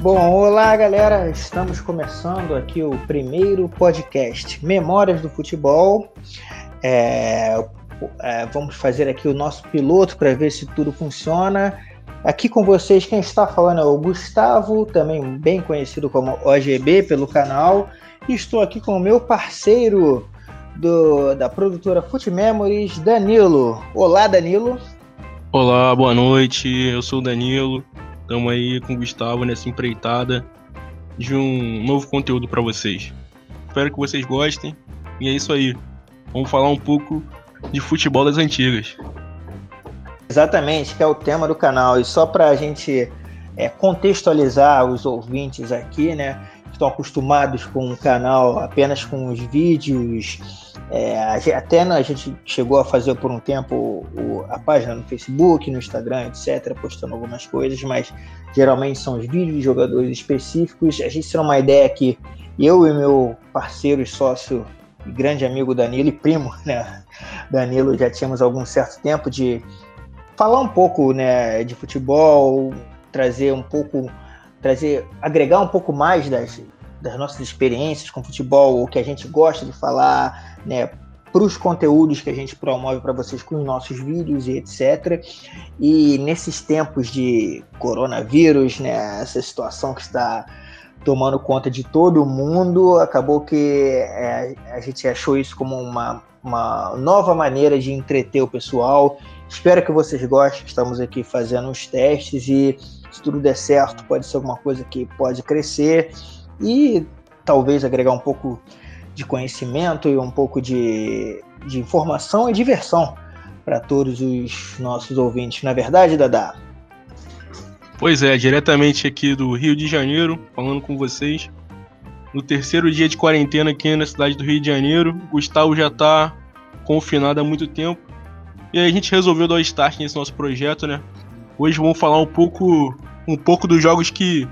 Bom, olá galera, estamos começando aqui o primeiro podcast Memórias do Futebol. É, é, vamos fazer aqui o nosso piloto para ver se tudo funciona. Aqui com vocês, quem está falando é o Gustavo, também bem conhecido como OGB pelo canal. E estou aqui com o meu parceiro do, da produtora Foot Memories, Danilo. Olá, Danilo. Olá, boa noite. Eu sou o Danilo. Estamos aí com o Gustavo nessa empreitada de um novo conteúdo para vocês. Espero que vocês gostem. E é isso aí. Vamos falar um pouco de futebol das antigas. Exatamente, que é o tema do canal. E só para a gente é, contextualizar os ouvintes aqui, né? Estão acostumados com o canal apenas com os vídeos é, até a gente chegou a fazer por um tempo a página no Facebook, no Instagram, etc., postando algumas coisas, mas geralmente são os vídeos de jogadores específicos. A gente tem uma ideia que eu e meu parceiro e sócio e grande amigo Danilo e primo, né, Danilo, já tínhamos algum certo tempo de falar um pouco né, de futebol, trazer um pouco, trazer, agregar um pouco mais das, das nossas experiências com futebol, o que a gente gosta de falar, né, para os conteúdos que a gente promove para vocês com os nossos vídeos e etc. E nesses tempos de coronavírus, né, essa situação que está tomando conta de todo mundo, acabou que é, a gente achou isso como uma, uma nova maneira de entreter o pessoal. Espero que vocês gostem, estamos aqui fazendo os testes e se tudo der certo, pode ser alguma coisa que pode crescer e talvez agregar um pouco de conhecimento e um pouco de, de informação e diversão para todos os nossos ouvintes. Na é verdade, Dada? Pois é, diretamente aqui do Rio de Janeiro, falando com vocês. No terceiro dia de quarentena aqui na cidade do Rio de Janeiro, Gustavo já está confinado há muito tempo. E aí a gente resolveu dar start nesse nosso projeto, né? Hoje vamos falar um pouco, um pouco dos jogos que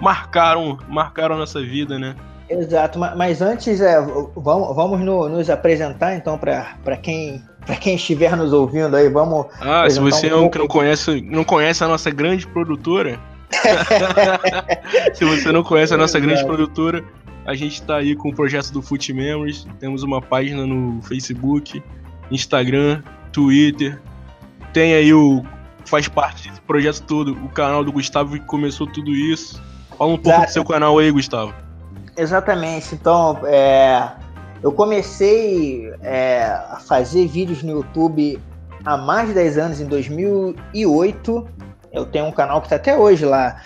marcaram, marcaram a nossa vida, né? Exato, mas antes é, vamos, vamos no, nos apresentar então para quem para quem estiver nos ouvindo aí, vamos. Ah, se você um não, não conhece não conhece a nossa grande produtora, se você não conhece a nossa grande produtora, a gente está aí com o projeto do Foot Memories, temos uma página no Facebook, Instagram, Twitter, tem aí o faz parte desse projeto todo, o canal do Gustavo que começou tudo isso. Fala um pouco Exato. do seu canal aí, Gustavo. Exatamente. Então, é, eu comecei é, a fazer vídeos no YouTube há mais de 10 anos, em 2008. Eu tenho um canal que está até hoje lá,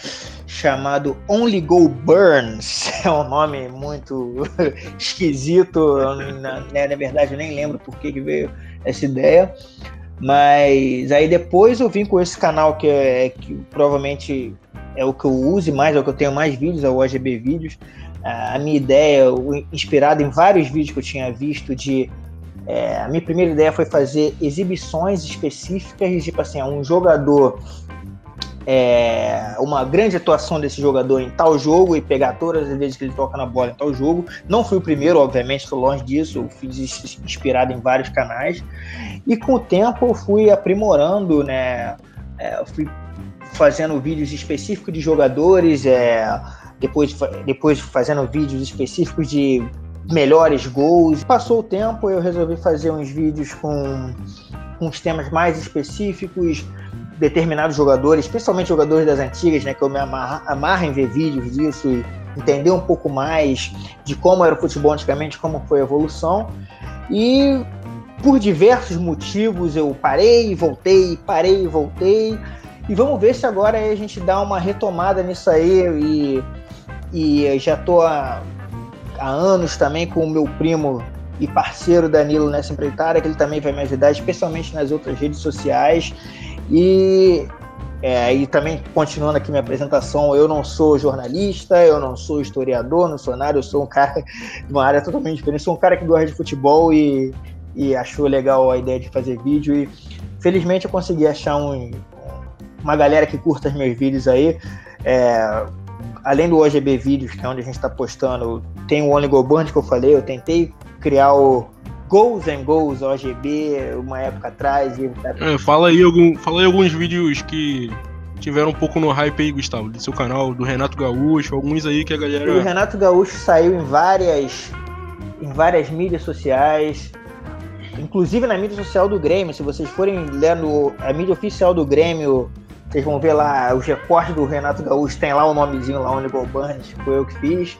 chamado Only Go Burns. É um nome muito esquisito. Na, na, verdade, eu nem lembro por que, que veio essa ideia. Mas aí depois eu vim com esse canal que, é, que provavelmente é o que eu use mais, é o que eu tenho mais vídeos, é o OGB Vídeos. A minha ideia, inspirada em vários vídeos que eu tinha visto, de. É, a minha primeira ideia foi fazer exibições específicas, tipo assim, um jogador. É, uma grande atuação desse jogador em tal jogo e pegar todas as vezes que ele toca na bola em tal jogo. Não fui o primeiro, obviamente, estou longe disso, eu fiz isso inspirado em vários canais. E com o tempo eu fui aprimorando, né? É, eu fui fazendo vídeos específicos de jogadores, é, depois, depois fazendo vídeos específicos de melhores gols. Passou o tempo, eu resolvi fazer uns vídeos com, com temas mais específicos, determinados jogadores, especialmente jogadores das antigas, né, que eu me amarro, amarro em ver vídeos disso e entender um pouco mais de como era o futebol antigamente, como foi a evolução. E por diversos motivos eu parei, voltei, parei, voltei. E vamos ver se agora a gente dá uma retomada nisso aí. E, e já tô há, há anos também com o meu primo e parceiro Danilo nessa empreitada, que ele também vai me ajudar, especialmente nas outras redes sociais. E, é, e também, continuando aqui minha apresentação, eu não sou jornalista, eu não sou historiador, não sou nada, eu sou um cara de uma área totalmente diferente, sou um cara que gosta de futebol e, e achou legal a ideia de fazer vídeo. E felizmente eu consegui achar um, uma galera que curta os meus vídeos aí. É, além do OGB Vídeos, que é onde a gente está postando, tem o Only Go Band que eu falei, eu tentei criar o Goals and Goals OGB uma época atrás. E... É, fala, aí algum, fala aí alguns vídeos que tiveram um pouco no hype aí, Gustavo, do seu canal, do Renato Gaúcho, alguns aí que a galera. O Renato Gaúcho saiu em várias, em várias mídias sociais, inclusive na mídia social do Grêmio. Se vocês forem lendo a mídia oficial do Grêmio, vocês vão ver lá os recortes do Renato Gaúcho, tem lá o nomezinho lá, Onibal Burns, foi eu que fiz.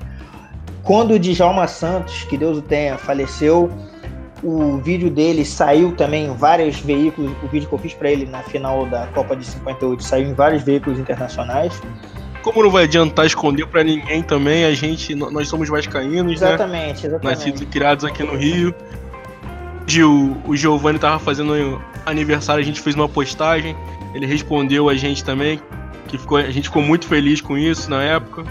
Quando o Djalma Santos, que Deus o tenha, faleceu, o vídeo dele saiu também em vários veículos. O vídeo que eu fiz para ele na final da Copa de 58 saiu em vários veículos internacionais. Como não vai adiantar esconder para ninguém também, a gente, nós somos vascaínos, exatamente, né? Exatamente, Nascidos e criados aqui no Rio. Gil, o Giovanni tava fazendo aniversário, a gente fez uma postagem, ele respondeu a gente também, que ficou, a gente ficou muito feliz com isso na época.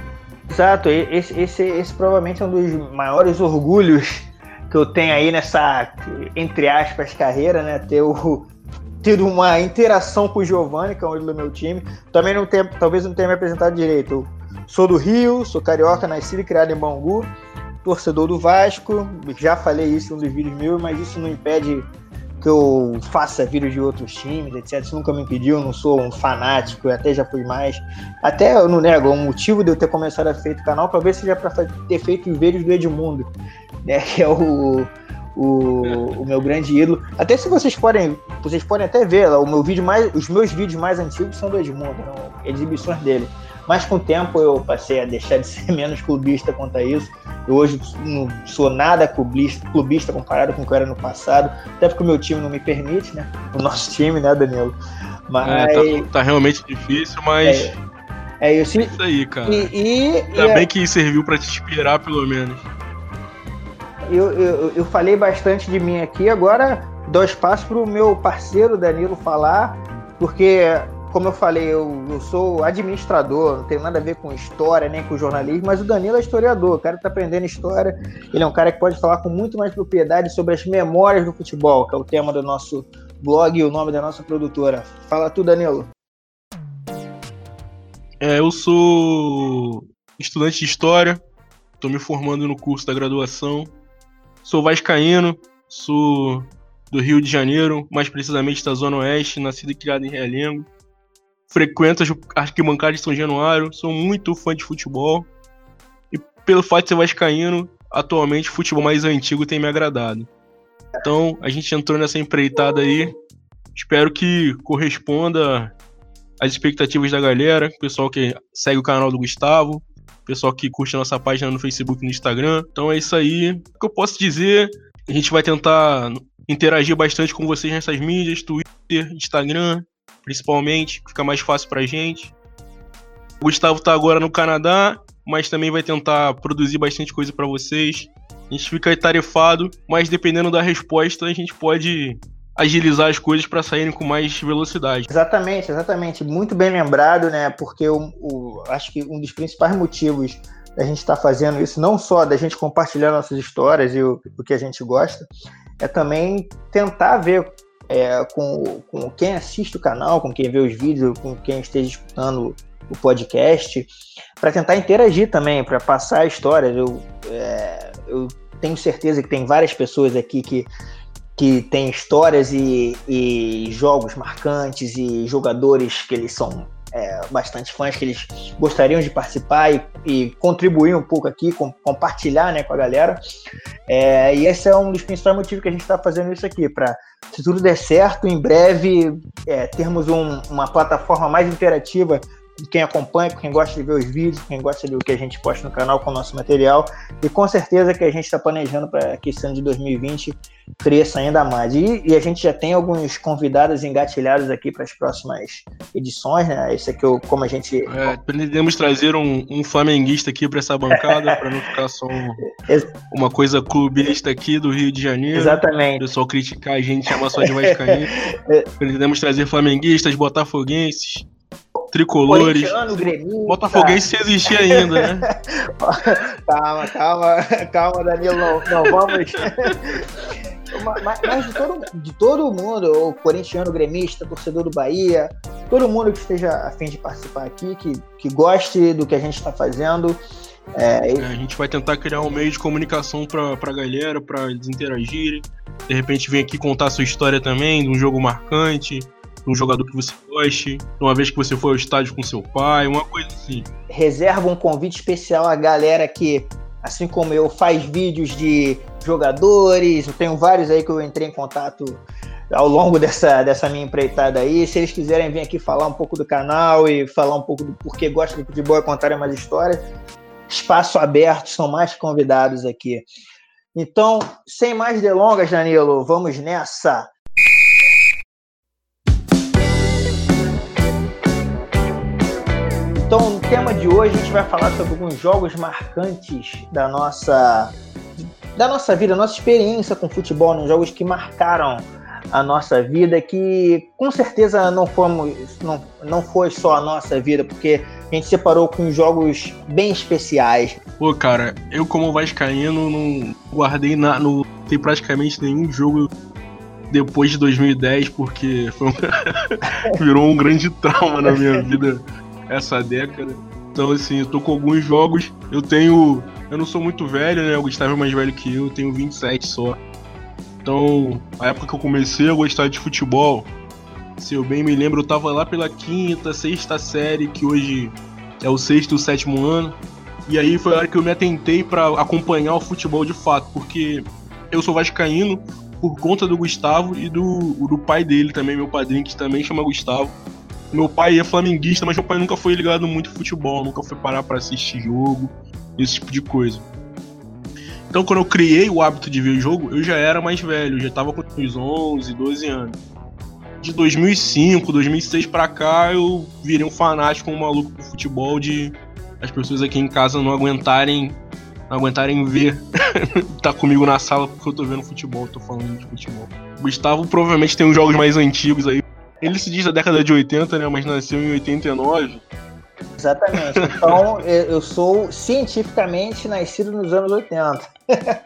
Exato, esse, esse, esse provavelmente é um dos maiores orgulhos que eu tenho aí nessa, entre aspas, carreira, né? Ter o, tido uma interação com o Giovanni, que é um do meu time. Também não tem, talvez não tenha me apresentado direito. Eu sou do Rio, sou carioca, nascido e criado em Bangu, torcedor do Vasco. Já falei isso em um dos vídeos meus, mas isso não impede que eu faça vídeos de outros times, etc. Isso nunca me impediu, eu não sou um fanático, eu até já fui mais. Até eu não nego, o motivo de eu ter começado a feito o canal talvez seja para ter feito os vídeos do Edmundo né? Que é o, o, o, meu grande ídolo. Até se vocês podem, vocês podem até ver, o meu vídeo mais, os meus vídeos mais antigos são do Edmundo, exibições dele. Mas com o tempo eu passei a deixar de ser menos clubista quanto a isso. Eu hoje não sou nada clubista, clubista comparado com o que eu era no passado, até porque o meu time não me permite, né? O nosso time, né, Danilo? Mas... É, tá, tá realmente difícil, mas. É, é isso. É isso aí, cara. E, e, Ainda e bem é... que serviu para te inspirar, pelo menos eu, eu, eu falei bastante de mim aqui, agora dou espaço para o meu parceiro Danilo falar, porque, como eu falei, eu, eu, sou administrador, não tenho nada a ver com história nem com jornalismo, mas o Danilo é historiador, o cara está aprendendo história, ele é um cara que pode falar com muito mais propriedade sobre as memórias do futebol, que é o tema do nosso blog e o nome da nossa produtora. Fala tu, Danilo. É, eu sou estudante de história, estou me formando no curso da graduação Sou vascaíno, sou do Rio de Janeiro, mais precisamente da Zona Oeste, nascido e criado em Realengo. Frequento as arquibancadas de São Januário, sou muito fã de futebol. E pelo fato de ser vascaíno, atualmente o futebol mais antigo tem me agradado. Então, a gente entrou nessa empreitada aí. Espero que corresponda às expectativas da galera, pessoal que segue o canal do Gustavo, pessoal que curte a nossa página no Facebook e no Instagram. Então é isso aí. O que eu posso dizer? A gente vai tentar interagir bastante com vocês nessas mídias, Twitter, Instagram, principalmente, fica mais fácil pra gente. O Gustavo tá agora no Canadá, mas também vai tentar produzir bastante coisa para vocês. A gente fica tarefado, mas dependendo da resposta, a gente pode agilizar as coisas para saírem com mais velocidade. Exatamente, exatamente. Muito bem lembrado, né? Porque o, o acho que um dos principais motivos da gente estar tá fazendo isso, não só da gente compartilhar nossas histórias e o, o que a gente gosta, é também tentar ver é, com, com quem assiste o canal, com quem vê os vídeos, com quem esteja escutando o podcast, para tentar interagir também, para passar histórias. Eu, é, eu tenho certeza que tem várias pessoas aqui que que tem histórias e, e, jogos marcantes e jogadores que eles são é, bastante fãs, que eles gostariam de participar e, e contribuir um pouco aqui, com, compartilhar né, com a galera. É, e esse é um dos principais motivos que a gente está fazendo isso aqui, para, se tudo der certo, em breve é, termos um, uma plataforma mais interativa quem acompanha, quem gosta de ver os vídeos, quem gosta de ver o que a gente posta no canal com o nosso material. E com certeza que a gente está planejando para que esse ano de 2020 cresça ainda mais. E, e, a gente já tem alguns convidados engatilhados aqui para as próximas edições, né? Esse aqui, como a gente. É, pretendemos trazer um, um flamenguista aqui para essa bancada, para não ficar só um, uma coisa clubista aqui do Rio de Janeiro. Exatamente. O pessoal criticar a gente, chamar só de Vascaíno. pretendemos trazer flamenguistas, botafoguenses tricolores. Botafoguense se existir ainda, né? calma, calma, calma, Danilo. Não, não vamos. mas, mas de, todo, de todo mundo, o corintiano, gremista, torcedor do Bahia, todo mundo que esteja a fim de participar aqui, que, que goste do que a gente está fazendo. É, é, a gente vai tentar criar um meio de comunicação para a galera, para eles interagirem. De repente, vem aqui contar a sua história também, de um jogo marcante, um jogador que você goste, uma vez que você foi ao estádio com seu pai, uma coisa assim. Reserva um convite especial à galera que, assim como eu, faz vídeos de jogadores. Eu tenho vários aí que eu entrei em contato ao longo dessa, dessa minha empreitada aí. Se eles quiserem vir aqui falar um pouco do canal e falar um pouco do porquê gosta de futebol e contarem mais histórias, espaço aberto, são mais convidados aqui. Então, sem mais delongas, Danilo, vamos nessa. Então, no tema de hoje, a gente vai falar sobre alguns jogos marcantes da nossa, da nossa vida, nossa experiência com futebol, nos jogos que marcaram a nossa vida, que com certeza não, fomos, não, não foi só a nossa vida, porque a gente separou com jogos bem especiais. Pô, cara, eu como vascaíno não guardei na, não tem praticamente nenhum jogo depois de 2010, porque virou um grande trauma na minha vida essa década. Então, assim, eu tô com alguns jogos. Eu tenho. Eu não sou muito velho, né? O Gustavo é mais velho que eu, eu tenho 27 só. Então, a época que eu comecei a gostar de futebol, se eu bem me lembro, eu tava lá pela quinta, sexta série, que hoje é o sexto, o sétimo ano. E aí foi a hora que eu me atentei para acompanhar o futebol de fato, porque eu sou vascaíno por conta do Gustavo e do, do pai dele também, meu padrinho, que também chama Gustavo. Meu pai é flamenguista, mas meu pai nunca foi ligado muito em futebol, nunca foi parar para assistir jogo, esse tipo de coisa. Então, quando eu criei o hábito de ver jogo, eu já era mais velho, já tava com uns 11, 12 anos. De 2005, 2006 para cá, eu virei um fanático, um maluco pro futebol, de as pessoas aqui em casa não aguentarem não aguentarem ver tá comigo na sala porque eu tô vendo futebol, tô falando de futebol. Gustavo provavelmente tem uns jogos mais antigos aí. Ele se diz da década de 80, né, mas nasceu em 89. Exatamente. Então, eu sou cientificamente nascido nos anos 80.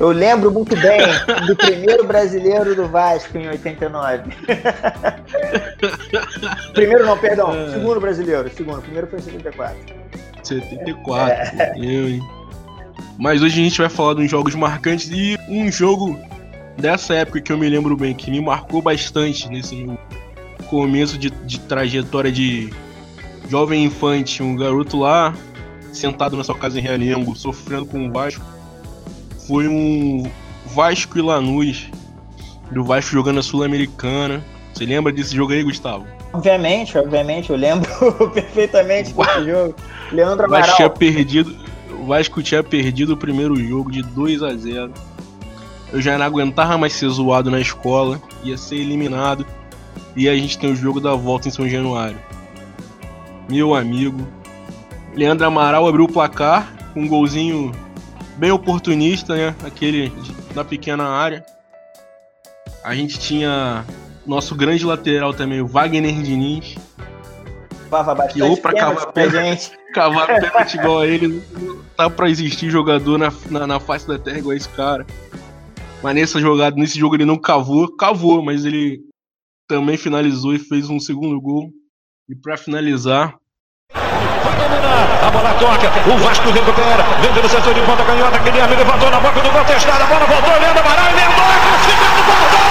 Eu lembro muito bem do primeiro brasileiro do Vasco em 89. Primeiro não, perdão. É. Segundo brasileiro. Segundo. Primeiro foi em 74. 74. É. Eu, hein? Mas hoje a gente vai falar de uns jogos marcantes e um jogo dessa época que eu me lembro bem, que me marcou bastante nesse começo de, de trajetória de jovem infante, um garoto lá sentado na sua casa em Realengo, sofrendo com o Vasco. Foi um Vasco e Lanús, do Vasco jogando a Sul-Americana. Você lembra desse jogo aí, Gustavo? Obviamente, obviamente, eu lembro perfeitamente desse jogo. Leandro Amaral. Vasco tinha perdido, o Vasco tinha perdido o primeiro jogo de 2 a 0 Eu já não aguentava mais ser zoado na escola, ia ser eliminado. E a gente tem o jogo da volta em São Januário meu amigo. Leandro Amaral abriu o placar com um golzinho bem oportunista, né? Aquele na pequena área. A gente tinha nosso grande lateral também, o Wagner Diniz. Bastante que ou pra cavar pênalti, cavar pênalti igual a ele, não tá pra existir jogador na, na, na face da terra igual esse cara. Mas nessa jogada, nesse jogo ele não cavou, cavou, mas ele também finalizou e fez um segundo gol. E para finalizar. Vai dominar, a bola toca, o Vasco recupera, vende no setor de ponta canhota, Guilherme levantou na boca do gol testado, a bola voltou, Leandro Amaral, é classificado, voltou!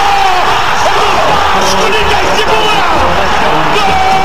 O Vasco, ninguém segura! Gol!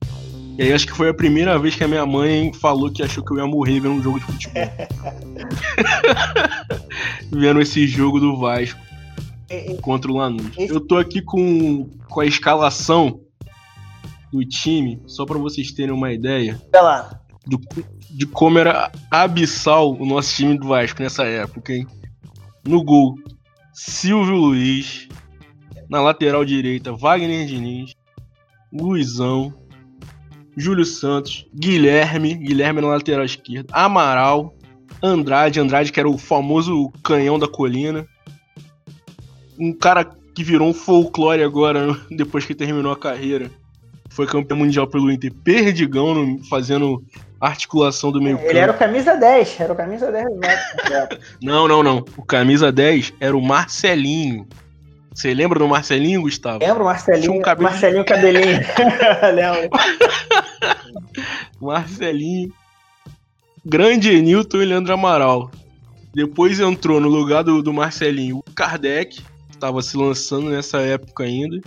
E aí acho que foi a primeira vez que a minha mãe falou que achou que eu ia morrer vendo um jogo de futebol. vendo esse jogo do Vasco contra o Lanús. Eu tô aqui com, com a escalação do time, só para vocês terem uma ideia. Vai lá. Do, de como era abissal o nosso time do Vasco nessa época, hein? No gol, Silvio Luiz, na lateral direita, Wagner Diniz, Luizão, Júlio Santos, Guilherme, Guilherme na lateral esquerda, Amaral, Andrade, Andrade que era o famoso canhão da colina. Um cara que virou um folclore agora, depois que terminou a carreira. Foi campeão mundial pelo Inter. Perdigão fazendo articulação do meio Ele era o camisa 10, era o camisa 10 do não, não, não. O camisa 10 era o Marcelinho. Você lembra do Marcelinho, Gustavo? Lembro, Marcelinho. Um cabelo... Marcelinho Cabelinho. Lembro. Marcelinho. Grande Newton e Leandro Amaral. Depois entrou no lugar do, do Marcelinho o Kardec, que estava se lançando nessa época ainda.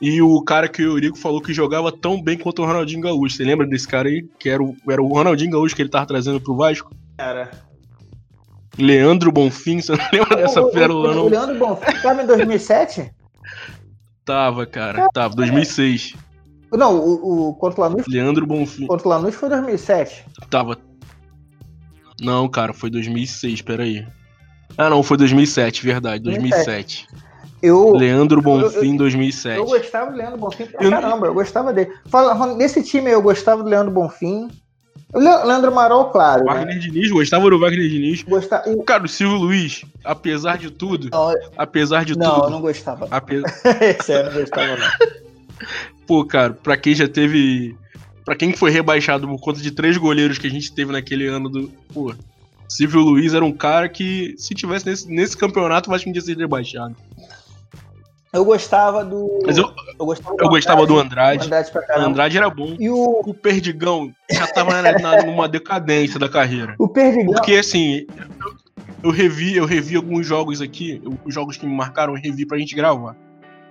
E o cara que o Eurico falou que jogava tão bem quanto o Ronaldinho Gaúcho. Você lembra desse cara aí? Que era o, era o Ronaldinho Gaúcho que ele tava trazendo pro Vasco? Cara. Leandro Bonfim, você não lembra dessa pérola, não? O Leandro Bonfim tava em 2007? Tava, cara. Tava, 2006. Não, o, o contra o Lanús. Leandro Bonfim. Contra o Lanús foi 2007. Tava. Não, cara, foi 2006, peraí. Ah, não, foi 2007, verdade, 2007. 2007. Eu, Leandro Bonfim, eu, eu, 2007. Eu gostava do Leandro Bonfim pra caramba, eu gostava dele. Fala, nesse time eu gostava do Leandro Bonfim. O Leandro Marol, claro. O né? Wagner né? Diniz, gostava do Wagner Diniz. Gostava... Cara, o Silvio Luiz, apesar de tudo. Não, apesar de não, tudo. Não, não gostava. Ape... Esse aí eu não gostava, não. Pô, cara, pra quem já teve. Pra quem foi rebaixado por conta de três goleiros que a gente teve naquele ano do. Pô, Silvio Luiz era um cara que, se tivesse nesse, nesse campeonato, eu acho que não ia ser rebaixado. Eu gostava do. Mas eu, eu gostava, do, eu gostava do Andrade. Andrade, o Andrade era bom. E o... o Perdigão já tava na, na, numa decadência da carreira. O Perdigão. Porque assim, eu, eu, revi, eu revi alguns jogos aqui, os jogos que me marcaram, eu revi pra gente gravar.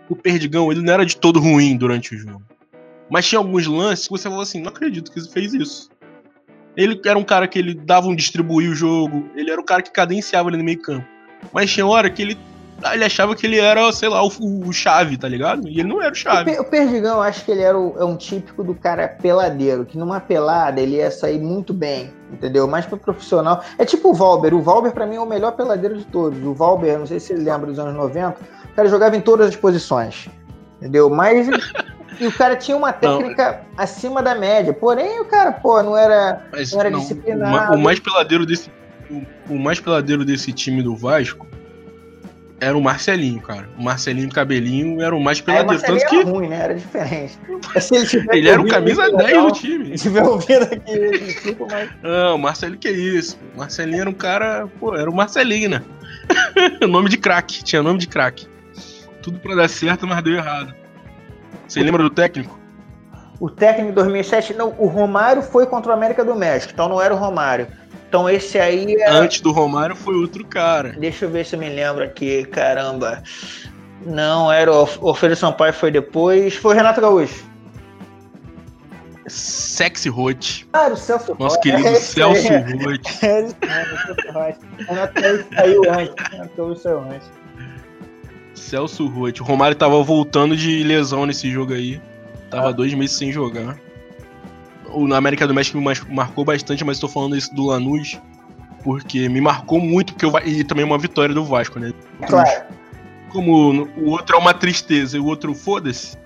O Perdigão, ele não era de todo ruim durante o jogo. Mas tinha alguns lances que você falou assim, não acredito que ele fez isso. Ele era um cara que ele dava um distribuir o jogo, ele era um cara que cadenciava ali no meio campo. Mas tinha hora que ele ele achava que ele era, sei lá, o, o chave, tá ligado? E ele não era o chave. O, o Perdigão, eu acho que ele era o, é um típico do cara peladeiro, que numa pelada ele ia sair muito bem, entendeu? Mais pro profissional. É tipo o Valber. O Valber, para mim, é o melhor peladeiro de todos. O Valber, não sei se você lembra dos anos 90, o cara jogava em todas as posições, entendeu? Mas. e o cara tinha uma técnica não. acima da média. Porém, o cara, pô, não era, Mas, não era não, disciplinado. O, o mais peladeiro desse. O, o mais peladeiro desse time do Vasco era o Marcelinho, cara. O Marcelinho Cabelinho era o mais peladeiro. É, tanto que... era ruim, né? Era diferente. ele, ele era o camisa 10 do time. Se tiver ouvindo aqui, ele tipo, mas... Não, Marcelinho que é isso. Marcelinho era um cara. Pô, era o Marcelinho, né? nome de craque. Tinha nome de craque. Tudo pra dar certo, mas deu errado. Você o... lembra do técnico? O técnico de 2007, não, o Romário foi contra o América do México, então não era o Romário. Então esse aí. É... Antes do Romário foi outro cara. Deixa eu ver se eu me lembro aqui, caramba. Não, era o Orfeu Sampaio foi depois. Foi o Renato Gaúcho. Sexy Rote. Ah, o Celso Nosso querido é Celso. É isso mesmo, Renato Gaúcho saiu antes. Renato Gaúcho saiu antes. Celso Rote. O Romário tava voltando de lesão nesse jogo aí. Tava ah. dois meses sem jogar na América do México me marcou bastante, mas estou falando isso do Lanús porque me marcou muito, porque eu, e também uma vitória do Vasco, né? Claro. Como o outro é uma tristeza e o outro foda-se.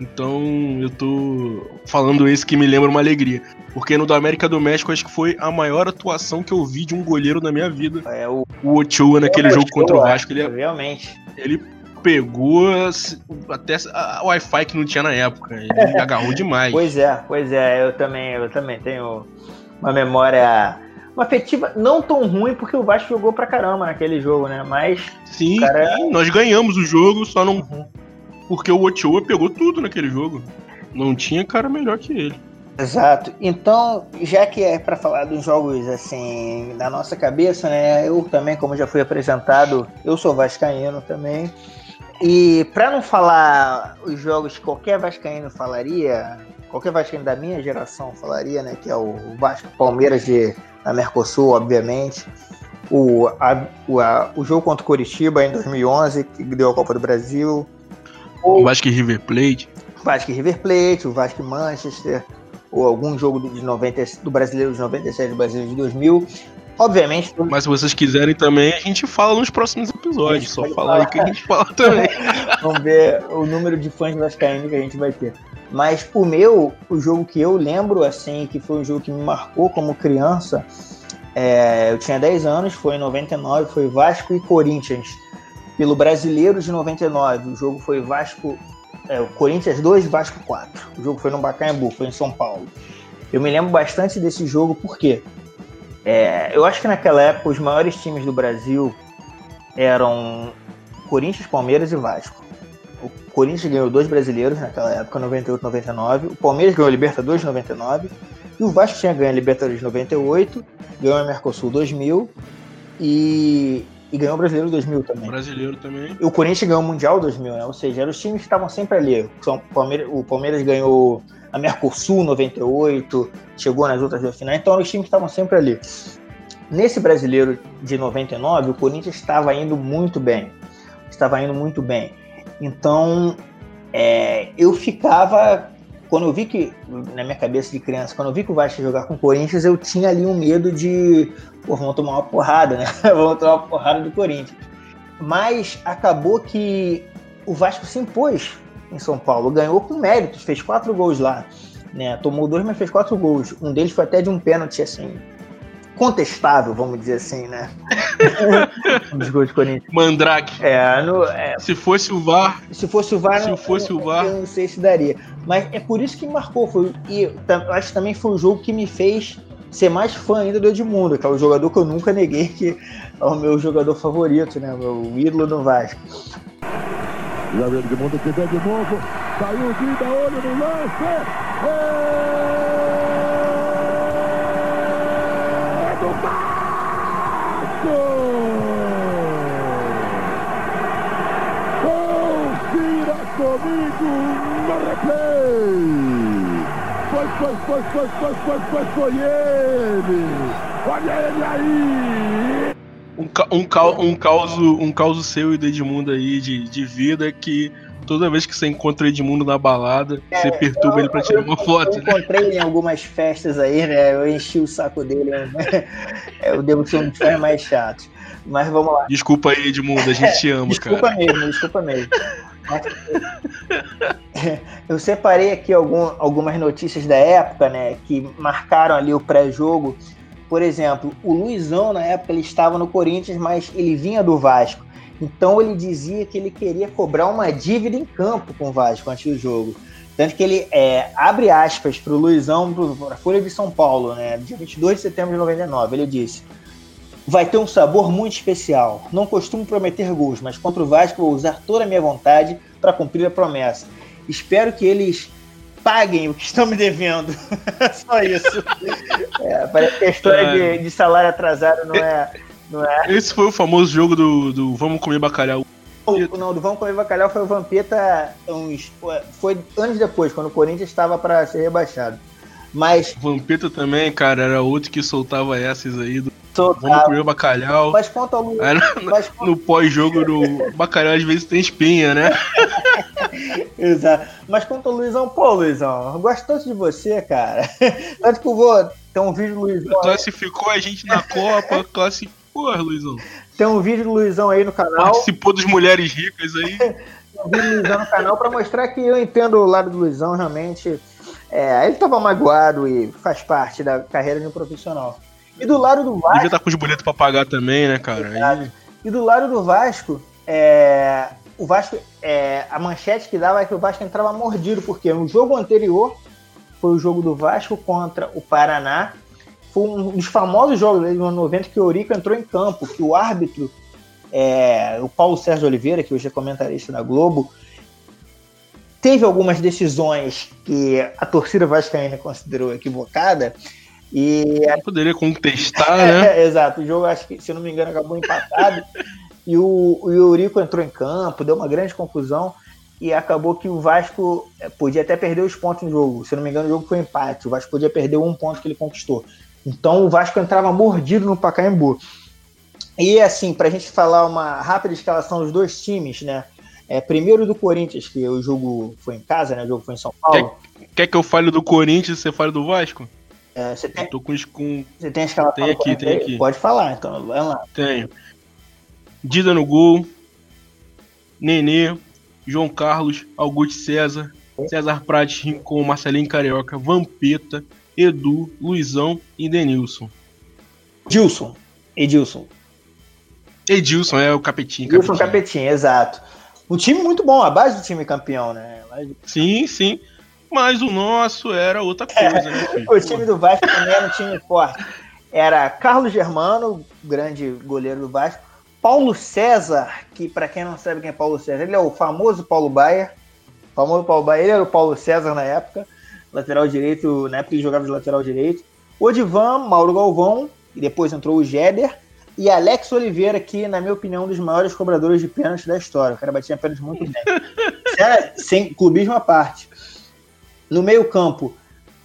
Então eu tô falando esse que me lembra uma alegria. Porque no do América do México acho que foi a maior atuação que eu vi de um goleiro na minha vida. É o, o Ochoa naquele é, jogo Ochoa, contra o Vasco. Ele, é realmente. Ele pegou até a Wi-Fi que não tinha na época. Ele agarrou demais. Pois é, pois é, eu também, eu também tenho uma memória uma afetiva não tão ruim porque o Vasco jogou pra caramba naquele jogo, né? Mas sim, cara... É nós ganhamos o jogo, só não uhum. porque o Ochoa pegou tudo naquele jogo. Não tinha cara melhor que ele. Exato. Então, já que é para falar dos jogos assim da nossa cabeça, né? Eu também, como já fui apresentado, eu sou vascaíno também. E para não falar os jogos que qualquer vascaíno falaria, qualquer vascaíno da minha geração falaria, né, que é o Vasco Palmeiras de da Mercosul, obviamente. O, a, o, a, o jogo contra o Curitiba em 2011, que deu a Copa do Brasil. O Vasco e River Plate. Vasco e River Plate, o Vasco e Manchester, ou algum jogo de 90, do Brasileiro de 97, do Brasileiro de 2000. Obviamente. Mas se vocês quiserem também, a gente fala nos próximos episódios. Só falar aí que a gente fala também. Vamos ver o número de fãs vascaínos que a gente vai ter. Mas o meu, o jogo que eu lembro, assim, que foi um jogo que me marcou como criança, É, eu tinha 10 anos, foi em 99, foi Vasco e Corinthians. Pelo Brasileiro de 99, o jogo foi Vasco, é, Corinthians 2, Vasco 4. O jogo foi no Bacaembu, foi em São Paulo. Eu me lembro bastante desse jogo porque é, eu acho que naquela época os maiores times do Brasil eram Corinthians, Palmeiras e Vasco. O Corinthians ganhou dois brasileiros naquela época, 98 99. O Palmeiras ganhou a Libertadores 99. E o Vasco tinha ganho a Libertadores 98, ganhou a Mercosul 2000 e, e ganhou o Brasileiro 2000 também. O brasileiro também. E o Corinthians ganhou o Mundial 2000, né? Ou seja, eram os times que estavam sempre ali. O Palmeiras, o Palmeiras ganhou a Mercosul 98, chegou nas outras duas finais, então eram os times que estavam sempre ali. Nesse brasileiro de 99, o Corinthians estava indo muito bem. Estava indo muito bem. Então, é, eu ficava. Quando eu vi que, na minha cabeça de criança, quando eu vi que o Vasco ia jogar com o Corinthians, eu tinha ali um medo de. Pô, vamos tomar uma porrada, né? vamos tomar uma porrada do Corinthians. Mas acabou que o Vasco se impôs em São Paulo, ganhou com méritos, fez quatro gols lá. Né? Tomou dois, mas fez quatro gols. Um deles foi até de um pênalti, assim, contestável, vamos dizer assim, né? um dos gols do Corinthians. Mandrake. É, no, é, se fosse o VAR. Se fosse o VAR, se não, fosse eu, o VAR. Eu não sei se daria. Mas é por isso que me marcou. Foi, e eu acho que também foi o jogo que me fez ser mais fã ainda do Edmundo, que é o jogador que eu nunca neguei que é o meu jogador favorito, né? O meu ídolo no Vasco. O Edmundo que vem de novo. Saiu o Guida, olho no lance. É... comigo no replay. Foi, foi, foi, foi, foi, foi, foi, foi ele. Olha ele aí. Um, um, um, caos, um caos seu e do Edmundo aí de, de vida que toda vez que você encontra o Edmundo na balada, é, você perturba eu, ele pra tirar uma foto. Eu né? encontrei ele em algumas festas aí, né? Eu enchi o saco dele. Né? eu devo ser um dos caras mais chatos. Mas vamos lá. Desculpa aí, Edmundo, a gente te ama, desculpa cara. Desculpa mesmo, desculpa mesmo. Eu separei aqui algum, algumas notícias da época, né, que marcaram ali o pré-jogo. Por exemplo, o Luizão, na época, ele estava no Corinthians, mas ele vinha do Vasco. Então ele dizia que ele queria cobrar uma dívida em campo com o Vasco antes do jogo. Tanto que ele é, abre aspas para o Luizão, para a Folha de São Paulo, né, dia 22 de setembro de 99. Ele disse: vai ter um sabor muito especial. Não costumo prometer gols, mas contra o Vasco vou usar toda a minha vontade para cumprir a promessa. Espero que eles paguem o que estão me devendo. Só isso. É, parece que a história é. de, de, salário atrasado não é, não é. Esse foi o famoso jogo do, do Vamos Comer Bacalhau. O, não, do Vamos Comer Bacalhau foi o Vampeta uns, foi anos depois, quando o Corinthians estava para ser rebaixado. Mas. Vampeta também, cara, era outro que soltava essas aí do Vamos comer o bacalhau. Mas quanto ao no, no pós-jogo do bacalhau às vezes tem espinha, né? Exato. Mas quanto ao Luizão, pô, Luizão, eu gosto tanto de você, cara. Tanto que eu vou. Tem um vídeo do Luizão. Classificou a gente na Copa, classificou, Luizão. Tem um vídeo do Luizão aí no canal. Participou dos Mulheres Ricas aí. Tem um vídeo do Luizão no canal pra mostrar que eu entendo o lado do Luizão, realmente. É, ele tava magoado e faz parte da carreira de um profissional. E do lado do Vasco. Devia estar com os boletos pra pagar também, né, cara? Aí... E do lado do Vasco, é... o Vasco, é... a manchete que dava é que o Vasco entrava mordido, porque no jogo anterior foi o jogo do Vasco contra o Paraná. Foi um dos famosos jogos dos anos 90 que o Eurico entrou em campo, que o árbitro, é... o Paulo Sérgio Oliveira, que hoje é comentarista da Globo, teve algumas decisões que a torcida vascaína considerou equivocada e não poderia contestar, né? exato. O jogo, acho que, se não me engano, acabou empatado. e o, o Eurico entrou em campo, deu uma grande confusão. E acabou que o Vasco é, podia até perder os pontos no jogo. Se não me engano, o jogo foi empate. O Vasco podia perder um ponto que ele conquistou. Então o Vasco entrava mordido no Pacaembu. E assim, para a gente falar uma rápida escalação dos dois times, né? É, primeiro do Corinthians, que o jogo foi em casa, né? O jogo foi em São Paulo. Quer, quer que eu fale do Corinthians e você fale do Vasco? É, você tem, eu tô com, com. Você tem a escalação? Tem aqui, tem aqui. Pode falar, então, vai lá. Tenho. Dida no gol. Nenê. João Carlos. Augusto César. César Prates, Rincon, Marcelinho Carioca. Vampeta. Edu, Luizão e Denilson. Edilson. Edilson. Edilson é o capetinho. Edilson Capetinho, exato. Um time muito bom, a base do time campeão, né? Sim, sim. Mas o nosso era outra coisa, é, né? Filho? O time do Vasco também era um time forte. Era Carlos Germano, grande goleiro do Vasco. Paulo César, que para quem não sabe quem é Paulo César, ele é o famoso Paulo Baia. O famoso Paulo Baia, ele era o Paulo César na época, lateral direito, na época ele jogava de lateral direito. Odivan, Mauro Galvão, e depois entrou o Jeder. E Alex Oliveira, que, na minha opinião, um dos maiores cobradores de pênalti da história. O cara batia pênalti muito bem. sem clubismo à parte. No meio-campo,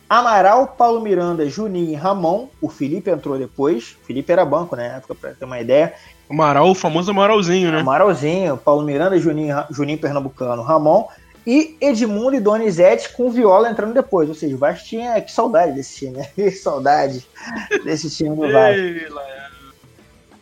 Amaral, Paulo Miranda, Juninho e Ramon. O Felipe entrou depois. O Felipe era banco na né, época, para ter uma ideia. Amaral, o famoso Amaralzinho, né? Amaralzinho, Paulo Miranda, Juninho, Juninho Pernambucano, Ramon. E Edmundo e Donizete com Viola entrando depois. Ou seja, o Vasco tinha. Que saudade desse time, né? Que saudade desse time do Vasco.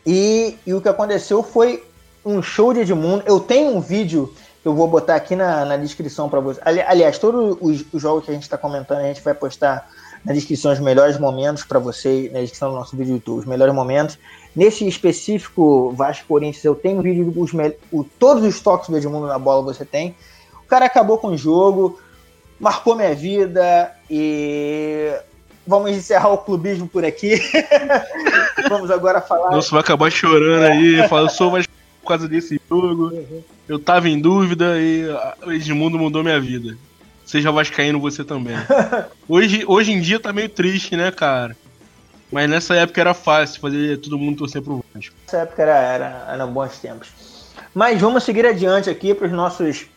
E, e o que aconteceu foi um show de Edmundo. Eu tenho um vídeo eu vou botar aqui na, na descrição para você. Ali, aliás, todos os, os, jogos que a gente está comentando, a gente vai postar na descrição os melhores momentos para você, na descrição do nosso vídeo do YouTube, os melhores momentos. Nesse específico Vasco Corinthians, eu tenho um vídeo dos o, todos os toques do Edmundo na bola você tem. O cara acabou com o jogo, marcou minha vida e vamos encerrar o clubismo por aqui. vamos agora falar. Nossa, vai acabar chorando aí, fala, eu sou mais por causa desse jogo. Uhum. Eu tava em dúvida e o Edmundo mudou minha vida. Seja vascaíno você também. hoje, hoje em dia tá meio triste, né, cara? Mas nessa época era fácil fazer todo mundo torcer pro Vasco. Nessa época era, era, eram bons tempos. Mas vamos seguir adiante aqui para os nossos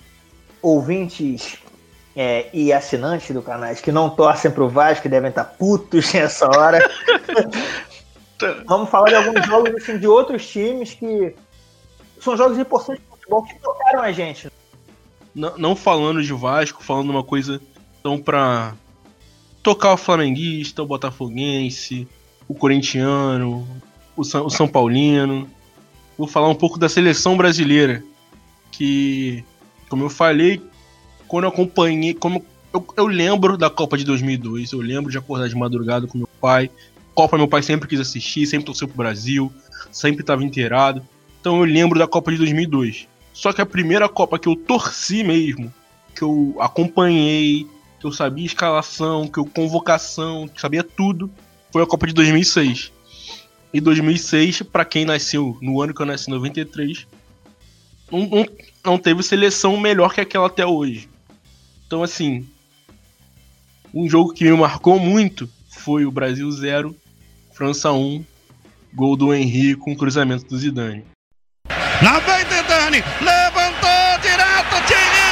ouvintes é, e assinantes do canal que não torcem pro Vasco, que devem estar putos nessa hora. vamos falar de alguns jogos assim, de outros times que são jogos importantes de futebol que tocaram a gente. Não, falando de Vasco, falando uma coisa tão pra tocar o flamenguista, o botafoguense, o corintiano, o São, o São Paulino. Vou falar um pouco da seleção brasileira. Que, como eu falei, quando eu acompanhei. Como eu, eu lembro da Copa de 2002, eu lembro de acordar de madrugada com meu pai. Copa meu pai sempre quis assistir, sempre torceu pro Brasil, sempre estava inteirado. Então eu lembro da Copa de 2002. Só que a primeira Copa que eu torci mesmo, que eu acompanhei, que eu sabia escalação, que eu convocação, que sabia tudo, foi a Copa de 2006. E 2006, para quem nasceu no ano que eu nasci, 93, não, não, não teve seleção melhor que aquela até hoje. Então, assim, um jogo que me marcou muito foi o Brasil 0, França 1, gol do Henrique com cruzamento do Zidane. Lá vem Zidane, levantou direto, Thierry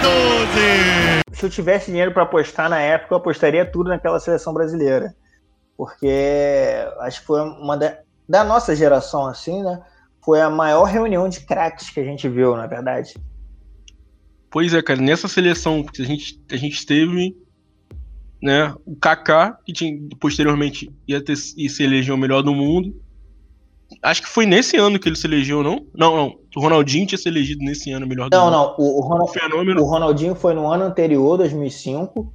12! Se eu tivesse dinheiro para apostar na época, eu apostaria tudo naquela seleção brasileira porque acho que foi uma da, da nossa geração, assim, né? Foi a maior reunião de craques que a gente viu, na verdade. Pois é, cara, nessa seleção que a gente, a gente teve, né, o Kaká, que tinha, posteriormente ia, ter, ia se eleger o melhor do mundo, Acho que foi nesse ano que ele se elegeu, não? Não, não. O Ronaldinho tinha se elegido nesse ano melhor do Não, mundo. não. O, o, Ronald... o, fenômeno... o Ronaldinho foi no ano anterior, 2005.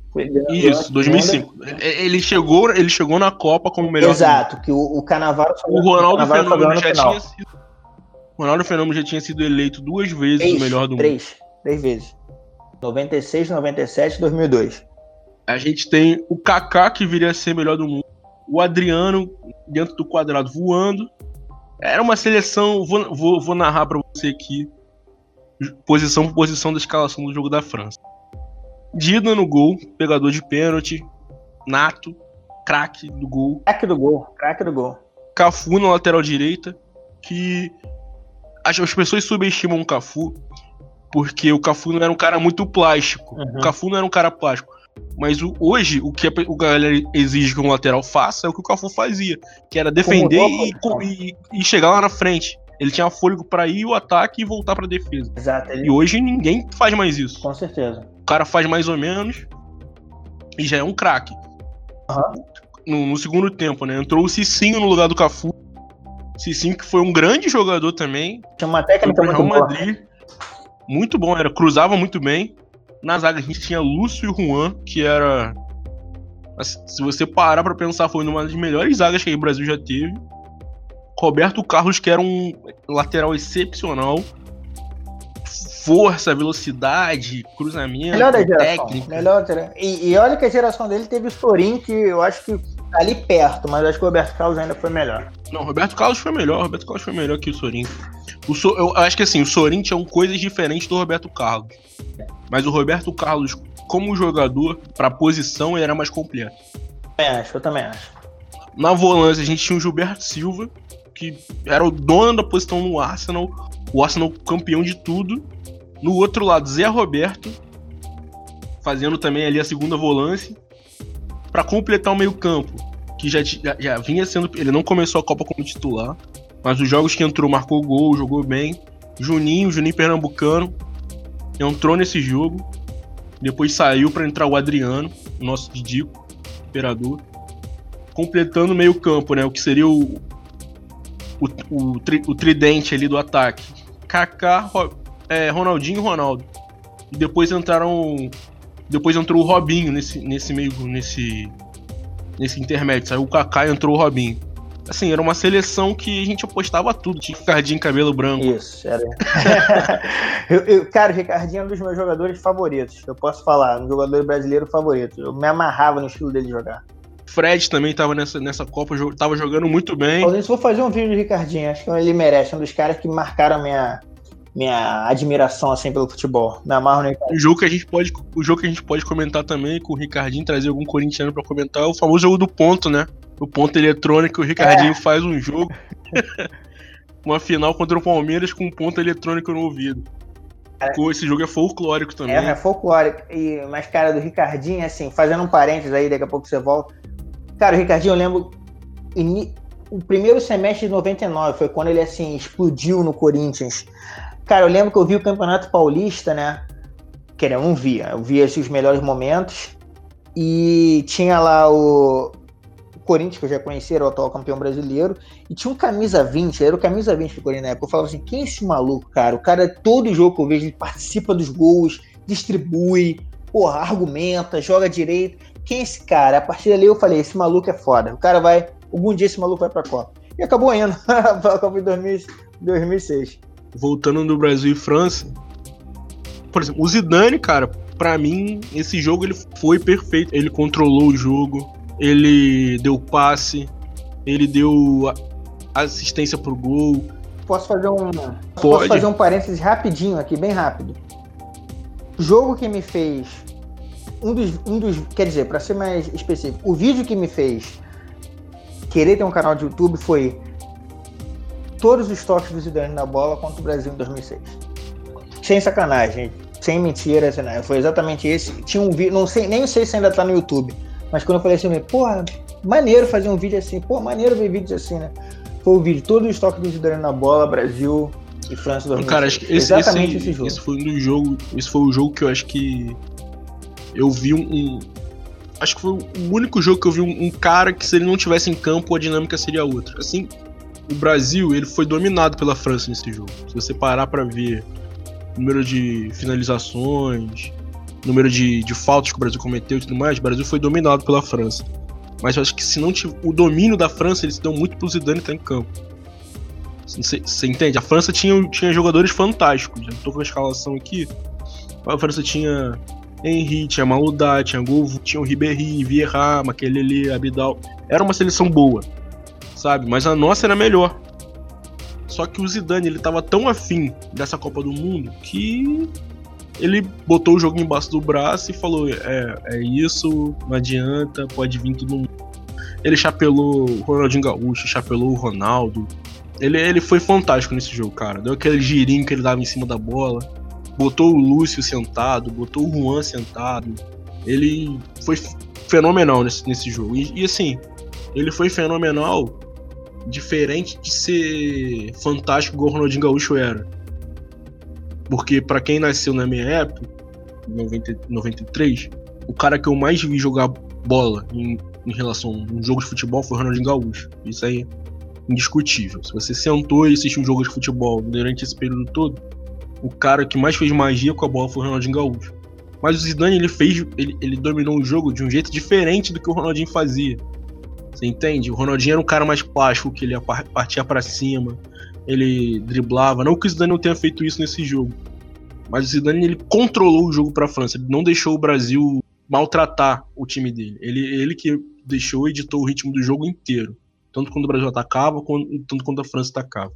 Isso, 2005. É, ele chegou, ele chegou na Copa como melhor. Exato, que o, o Canavaro. O Ronaldo o Fenômeno já tinha sido. O Ronaldo Fenômeno já tinha sido eleito duas vezes três, o melhor do três, mundo. Três, três vezes. 96, 97 2002. A gente tem o Kaká que viria a ser melhor do mundo. O Adriano dentro do quadrado voando era uma seleção. Vou, vou, vou narrar para você aqui. Posição por posição da escalação do jogo da França. Dida no gol, pegador de pênalti. Nato, craque do gol. Craque do gol, craque do gol. Cafu na lateral direita. Que as, as pessoas subestimam o Cafu porque o Cafu não era um cara muito plástico. Uhum. O Cafu não era um cara plástico. Mas o, hoje, o que a, o galera exige que um lateral faça é o que o Cafu fazia, que era defender e, e, e, chegar lá na frente. Ele tinha fôlego para ir o ataque e voltar para defesa. Exato. Ele... E hoje ninguém faz mais isso. Com certeza. O cara faz mais ou menos. e já é um craque. Aham. No, no segundo tempo, né? Entrou o Cicinho no lugar do Cafu. Cicinho que foi um grande jogador também. Tinha uma técnica muito Real boa. Madrid. Muito bom, era cruzava muito bem. Na zaga a gente tinha Lúcio e Juan, que era assim, se você parar pra pensar, foi uma das melhores zagas que o Brasil já teve. Roberto Carlos, que era um lateral excepcional. Força, velocidade, cruzamento, Melhor da geração. técnica. Melhor, e, e olha que a geração dele teve o Sorin, que eu acho que tá ali perto, mas acho que o Roberto Carlos ainda foi melhor. Não, Roberto Carlos foi melhor. Roberto Carlos foi melhor que o Sorin. O So- eu acho que assim, o Sorin tinha coisas diferentes do Roberto Carlos. Mas o Roberto Carlos, como jogador, pra posição, ele era mais completo. Também acho, eu também acho. Na volância, a gente tinha o Gilberto Silva, que era o dono da posição no Arsenal. O Arsenal campeão de tudo. No outro lado, Zé Roberto, fazendo também ali a segunda volância. Pra completar o meio-campo, que já, já, já vinha sendo. Ele não começou a Copa como titular, mas os jogos que entrou marcou gol, jogou bem. Juninho, Juninho Pernambucano, entrou nesse jogo. Depois saiu pra entrar o Adriano, nosso Didico, imperador completando o meio-campo, né? O que seria o, o, o, tri- o tridente ali do ataque. Kaká, é, Ronaldinho e Ronaldo. E depois entraram. Depois entrou o Robinho nesse, nesse meio. nesse. nesse intermédio. Saiu o Kaká e entrou o Robinho. Assim, era uma seleção que a gente apostava tudo. Tinha Ricardinho cabelo branco. Isso, era. eu, eu- cara, o Ricardinho é um dos meus jogadores favoritos. Eu posso falar, um jogador brasileiro favorito. Eu me amarrava no estilo dele jogar. Fred também tava nessa, nessa Copa, jo- tava jogando muito bem. Isso, vou fazer um vídeo do Ricardinho. Acho que ele merece. Um dos caras que marcaram a minha, minha admiração assim pelo futebol. Me amarro no Ricardinho. O jogo que a gente pode, o jogo que a gente pode comentar também com o Ricardinho, trazer algum corintiano pra comentar, é o famoso jogo do ponto, né? O ponto eletrônico, o Ricardinho faz um jogo. uma final contra o Palmeiras com um ponto eletrônico no ouvido. Pô, Esse jogo é folclórico também. É, é folclórico. E, mas, cara, do Ricardinho, assim, fazendo um parênteses aí, daqui a pouco você volta. Cara, o Ricardinho, eu lembro. O primeiro semestre de 99 foi quando ele, assim, explodiu no Corinthians. Cara, eu lembro que eu vi o Campeonato Paulista, né? Que eu não via. Eu via os melhores momentos. E tinha lá o, Corinthians, que eu já conhecia, era o atual campeão brasileiro. E tinha um camisa 20, era o camisa 20 do Corinthians na época. Eu falava assim: quem é esse maluco, cara? O cara, todo jogo que eu vejo, ele participa dos gols, distribui, porra, argumenta, joga direito. Quem é esse cara? A partir dali eu falei: esse maluco é foda. O cara vai, algum dia esse maluco vai pra Copa. E acabou indo pra Copa em 2000 2006. Voltando do Brasil e França. Por exemplo, o Zidane, cara, pra mim, esse jogo ele foi perfeito. Ele controlou o jogo, ele deu passe, ele deu assistência pro gol. Posso fazer um. Posso Pode. fazer um parênteses rapidinho aqui, bem rápido. O jogo que me fez. Um dos. Um dos quer dizer, para ser mais específico, o vídeo que me fez querer ter um canal de YouTube foi todos os toques do Zidane na bola contra o Brasil em 2006. Sem sacanagem, sem mentira, assim, né? foi exatamente esse. Tinha um vídeo, não sei, nem sei se ainda tá no YouTube, mas quando eu falei assim, porra, maneiro fazer um vídeo assim, pô, maneiro ver vídeos assim, né? Foi o vídeo, todos os toques do Zidane na bola, Brasil e França 2006. Cara, acho que esse, exatamente esse, esse, jogo. esse foi um dos jogos. Esse foi o jogo que eu acho que eu vi um. um- acho que foi o único jogo que eu vi um, um cara que se ele não tivesse em campo a dinâmica seria outra. Assim, o Brasil ele foi dominado pela França nesse jogo. Se você parar pra ver número de finalizações, número de, de faltas que o Brasil cometeu e tudo mais, o Brasil foi dominado pela França. Mas eu acho que se não tiv- o domínio da França ele se deu muito pro Zidane estar em campo. Você entende? A França tinha, tinha jogadores fantásticos. Eu tô com a escalação aqui. A França tinha Henry, tinha Maludá, tinha Golvo, tinha o Ribéry, Vieira, Makelele, Abidal. Era uma seleção boa, sabe? Mas a nossa era melhor. Só que o Zidane, ele tava tão afim dessa Copa do Mundo que ele botou o jogo embaixo do braço e falou: é, é isso, não adianta, pode vir todo mundo. Ele chapelou o Ronaldinho Gaúcho, chapelou o Ronaldo, ele, ele foi fantástico nesse jogo, cara. Deu aquele girinho que ele dava em cima da bola. Botou o Lúcio sentado, botou o Juan sentado. Ele foi fenomenal nesse, nesse jogo. E, e, assim, ele foi fenomenal, diferente de ser fantástico igual o Ronaldinho Gaúcho era. Porque pra quem nasceu na minha época, 90, 93, o cara que eu mais vi jogar bola em, em relação a um jogo de futebol foi o Ronaldinho Gaúcho. Isso aí é indiscutível. Se você sentou e assistiu um jogo de futebol durante esse período todo, o cara que mais fez magia com a bola foi o Ronaldinho Gaúcho. Mas o Zidane ele fez, ele, ele dominou o jogo de um jeito diferente do que o Ronaldinho fazia. Você entende? O Ronaldinho era um cara mais plástico, que ele partia para cima, ele driblava. Não que o Zidane não tenha feito isso nesse jogo, mas o Zidane ele controlou o jogo para a França. Ele não deixou o Brasil maltratar o time dele. Ele, ele que deixou e editou o ritmo do jogo inteiro, tanto quando o Brasil atacava, tanto quando a França atacava.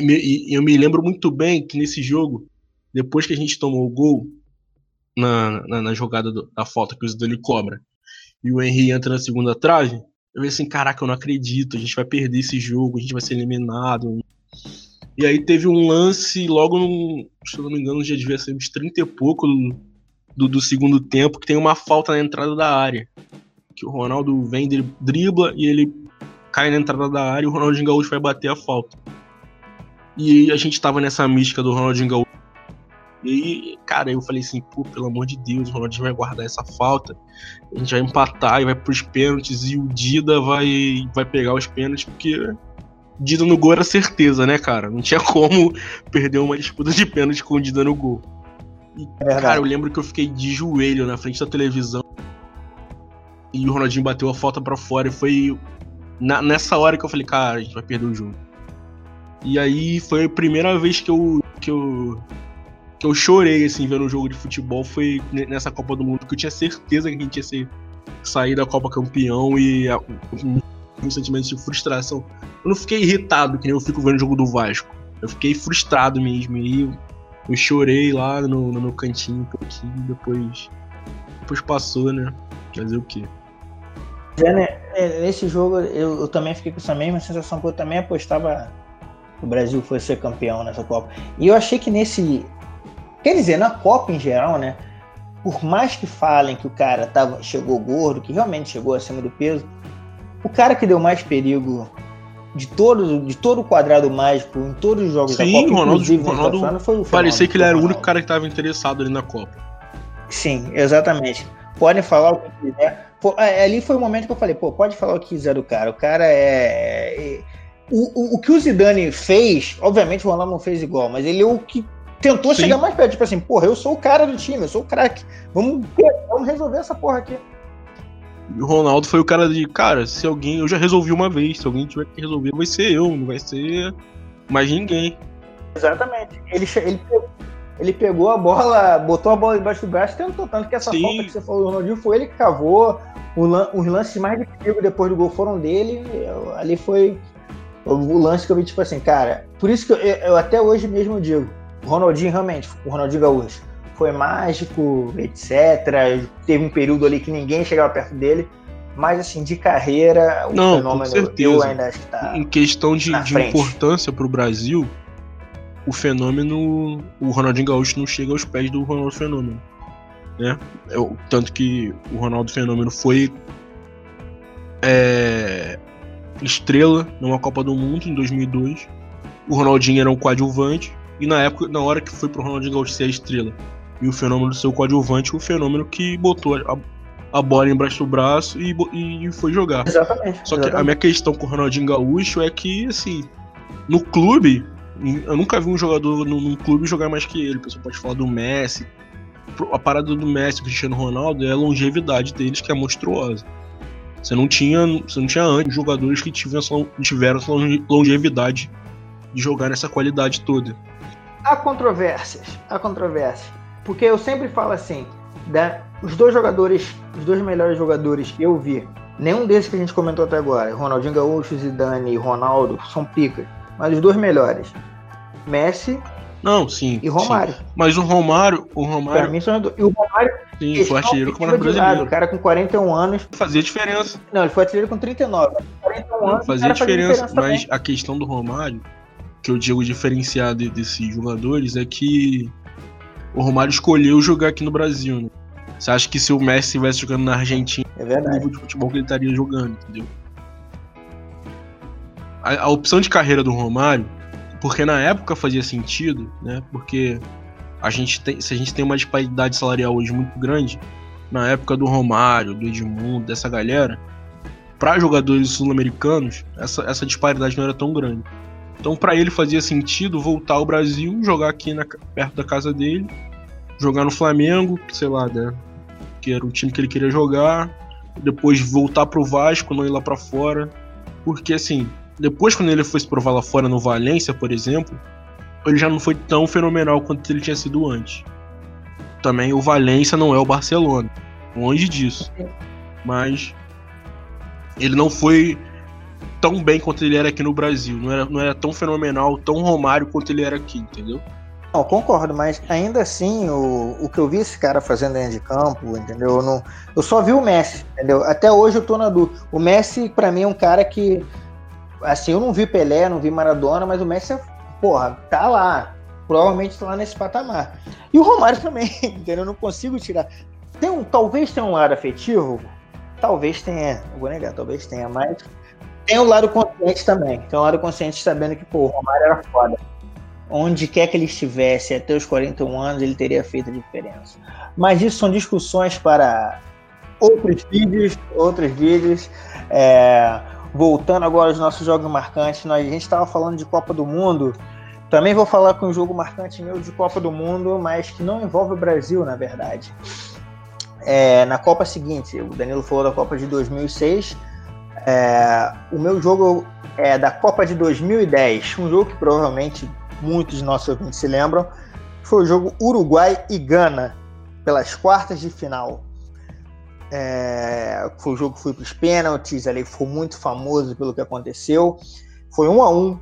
E, e eu me lembro muito bem que nesse jogo, depois que a gente tomou o gol na, na, na jogada do, da falta que o Zidane cobra, e o Henry entra na segunda trave, eu falei assim, caraca, eu não acredito, a gente vai perder esse jogo, a gente vai ser eliminado. E aí teve um lance logo, no, se eu não me engano, já devia ser uns 30 e pouco do, do, do, segundo tempo, que tem uma falta na entrada da área. Que o Ronaldo vem, dribla e ele cai na entrada da área e o Ronaldinho Gaúcho vai bater a falta. E a gente tava nessa mística do Ronaldinho Gaúcho. E aí, cara, eu falei assim, pô, pelo amor de Deus, o Ronaldinho vai guardar essa falta. A gente vai empatar e vai pros pênaltis e o Dida vai, vai pegar os pênaltis, porque Dida no gol era certeza, né, cara? Não tinha como perder uma disputa de pênalti com o Dida no gol. E, é cara, eu lembro que eu fiquei de joelho na frente da televisão. E o Ronaldinho bateu a falta para fora. E foi na, nessa hora que eu falei, cara, a gente vai perder o jogo. E aí foi a primeira vez que eu, que eu, que eu chorei, assim, vendo um jogo de futebol. Foi nessa Copa do Mundo, que eu tinha certeza que a gente ia ser, sair da Copa campeão e um, um sentimento de frustração. Eu não fiquei irritado, que nem eu fico vendo o jogo do Vasco. Eu fiquei frustrado mesmo. E eu chorei lá no, no meu cantinho um pouquinho, depois, depois passou, né? Fazer o quê? É, né? Nesse jogo eu, eu, também fiquei com essa mesma sensação, porque eu também apostava que o Brasil fosse ser campeão nessa Copa. E eu achei que nesse. Quer dizer, na Copa em geral, né? Por mais que falem que o cara tava, chegou gordo, que realmente chegou acima do peso, o cara que deu mais perigo de todo, de todo o quadrado mágico em todos os jogos Sim, da Copa, Ronaldo, Ronaldo foi o. Parecia que ele era o único cara que estava interessado ali na Copa. Sim, exatamente. Podem falar o que quiser. É, ali foi o momento que eu falei, pô, pode falar o que quiser do cara. O cara é. é o, o, o que o Zidane fez, obviamente o Ronaldo não fez igual, mas ele é o que tentou Sim. chegar mais perto. Tipo assim, porra, eu sou o cara do time, eu sou o craque. Vamos, vamos resolver essa porra aqui. E o Ronaldo foi o cara de, cara, se alguém. Eu já resolvi uma vez, se alguém tiver que resolver, vai ser eu, não vai ser mais ninguém. Exatamente. Ele, ele, ele pegou a bola, botou a bola debaixo do braço e tentou. Tanto que essa Sim. falta que você falou do Ronaldinho foi ele que cavou. os lances mais de perigo depois do gol foram dele. Eu, ali foi o, o, lance que eu vi, tipo assim, cara. Por isso que eu, eu até hoje mesmo digo: o Ronaldinho realmente, o Ronaldinho Gaúcho foi mágico, etc. Teve um período ali que ninguém chegava perto dele. Mas, assim, de carreira, o Não, fenômeno com certeza. eu ainda acho que tá. Em questão de, de importância para o Brasil, o fenômeno. O Ronaldinho Gaúcho não chega aos pés do Ronaldo Fenômeno. Né? Eu, tanto que o Ronaldo Fenômeno foi. É, estrela numa Copa do Mundo em 2002. O Ronaldinho era um coadjuvante. E na época, na hora que foi pro Ronaldinho Gaúcho ser a estrela, e o fenômeno do seu coadjuvante, o fenômeno que botou a, a bola embaixo do braço e, e foi jogar. Exatamente. Só exatamente. que a minha questão com o Ronaldinho Gaúcho é que, assim, no clube, eu nunca vi um jogador num, clube jogar mais que ele. O pessoal pode falar do Messi. A parada do Messi do Cristiano Ronaldo é a longevidade deles, que é monstruosa. Você não tinha, você não tinha antes jogadores que tiveram essa longevidade de jogar nessa qualidade toda. Há controvérsias, há controvérsias. Porque eu sempre falo assim, né, os dois jogadores, os dois melhores jogadores que eu vi, nenhum desses que a gente comentou até agora, Ronaldinho Gaúcho, Zidane e Ronaldo, são picas. Mas os dois melhores, Messi não, sim. E Romário. Sim. Mas o Romário, o Romário. Pra mim são E o Romário. Sim, foi artilheiro com o brasileiro. O cara com 41 anos. Fazia diferença. Não, ele foi artilheiro com 39. 41 anos. Fazia diferença, diferença mas a questão do Romário, que eu digo diferenciado desses jogadores, é que o Romário escolheu jogar aqui no Brasil, né? Você acha que se o Messi estivesse jogando na Argentina, é verdade. o nível de futebol que ele estaria jogando, entendeu? A, a, opção de carreira do Romário, porque na época fazia sentido, né? Porque a gente tem, se a gente tem uma disparidade salarial hoje muito grande, na época do Romário, do Edmundo, dessa galera, para jogadores sul-americanos, essa, essa disparidade não era tão grande. Então, para ele fazia sentido voltar ao Brasil, jogar aqui na, perto da casa dele, jogar no Flamengo, sei lá, né? Que era o time que ele queria jogar, depois voltar pro Vasco, não ir lá para fora. Porque assim, depois quando ele foi se provar lá fora no Valência, por exemplo, ele já não foi tão fenomenal quanto ele tinha sido antes. Também o Valência não é o Barcelona, longe disso. Mas ele não foi tão bem quanto ele era aqui no Brasil. Não era, não era tão fenomenal, tão Romário quanto ele era aqui, entendeu? Não, concordo, mas ainda assim, o, o que eu vi esse cara fazendo dentro de campo, entendeu? Eu, não, eu só vi o Messi, entendeu? Até hoje eu tô na dúvida. O Messi, para mim, é um cara que. Assim, eu não vi Pelé, não vi Maradona, mas o Messi, porra, tá lá. Provavelmente tá lá nesse patamar. E o Romário também, entendeu? Eu não consigo tirar. Tem um, talvez tenha um lado afetivo, talvez tenha, vou negar, talvez tenha, mas tem o lado consciente também. Tem o lado consciente sabendo que, pô, o Romário era foda onde quer que ele estivesse até os 41 anos, ele teria feito a diferença. Mas isso são discussões para outros vídeos, outros vídeos. É, voltando agora aos nossos jogos marcantes, nós, a gente estava falando de Copa do Mundo. Também vou falar com um jogo marcante meu de Copa do Mundo, mas que não envolve o Brasil, na verdade. É, na Copa seguinte, o Danilo falou da Copa de 2006. É, o meu jogo é da Copa de 2010, um jogo que provavelmente muitos de nossos ouvintes se lembram, foi o jogo Uruguai e Gana, pelas quartas de final. É, foi o jogo que foi para os pênaltis, ali foi muito famoso pelo que aconteceu. Foi um a um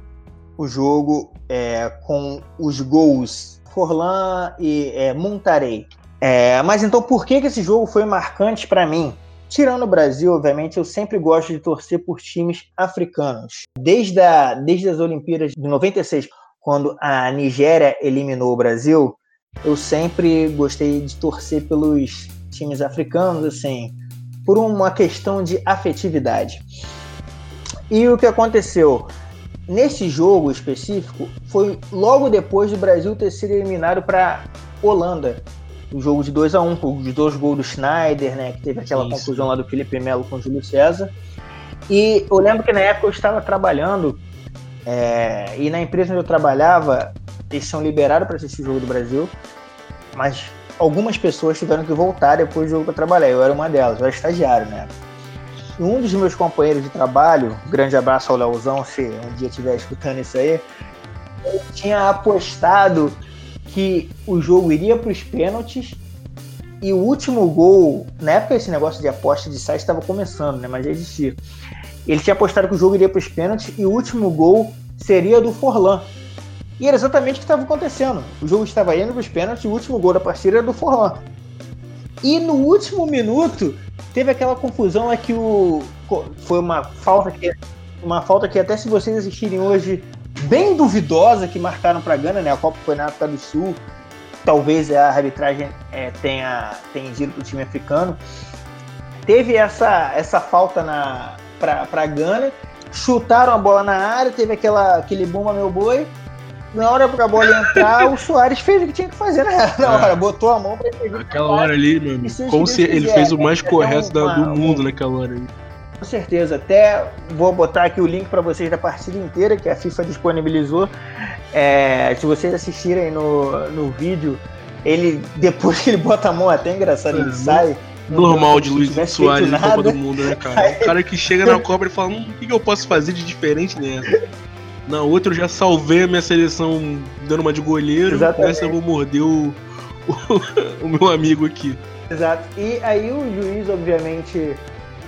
o jogo é, com os gols Forlan e é, Montarei. É, mas então por que, que esse jogo foi marcante para mim? Tirando o Brasil, obviamente, eu sempre gosto de torcer por times africanos. Desde, a, desde as Olimpíadas de 96, quando a Nigéria eliminou o Brasil, eu sempre gostei de torcer pelos times africanos, assim, por uma questão de afetividade. E o que aconteceu? Nesse jogo específico, foi logo depois do Brasil ter sido eliminado para Holanda. O jogo de 2 a 1 um, os dois gols do Schneider, né? Que teve aquela Isso. confusão lá do Felipe Melo com o Júlio César. E eu lembro que na época eu estava trabalhando é, e na empresa onde eu trabalhava, eles são liberados para assistir o jogo do Brasil, mas algumas pessoas tiveram que voltar depois do jogo para trabalhar. Eu era uma delas, eu era estagiário, né? E um dos meus companheiros de trabalho, grande abraço ao Leozão, se um dia estiver escutando isso aí, ele tinha apostado que o jogo iria para os pênaltis e o último gol, na época esse negócio de aposta de site estava começando, né? Mas já existia. Ele tinha apostado que o jogo iria para os pênaltis e o último gol seria do Forlan. E era exatamente o que estava acontecendo. O jogo estava indo para os pênaltis e o último gol da partida era do Forlan. E no último minuto teve aquela confusão é que o foi uma falta que uma falta que até se vocês assistirem hoje bem duvidosa que marcaram para Gana, né? A Copa foi na África do Sul. Talvez a arbitragem é, tenha tenha ido para o time africano. Teve essa essa falta na para Gana, chutaram a bola na área, teve aquela, aquele bomba meu boi. Na hora pra bola entrar, o Soares fez o que tinha que fazer na, na é. hora, botou a mão pra ele. Aquela hora ali, meu amigo, como se ele fez o mais correto da, do mundo naquela hora ali. Com certeza, até vou botar aqui o link para vocês da partida inteira que a FIFA disponibilizou. É, se vocês assistirem no, no vídeo, ele depois que ele bota a mão, até é engraçado, ele é, sai normal de Luiz Soares na Copa do Mundo, né, cara? O cara que chega na Copa e fala: hum, o que eu posso fazer de diferente nessa? Na outra eu já salvei a minha seleção dando uma de goleiro, Exatamente. nessa eu vou morder o, o, o meu amigo aqui. Exato. E aí o juiz, obviamente,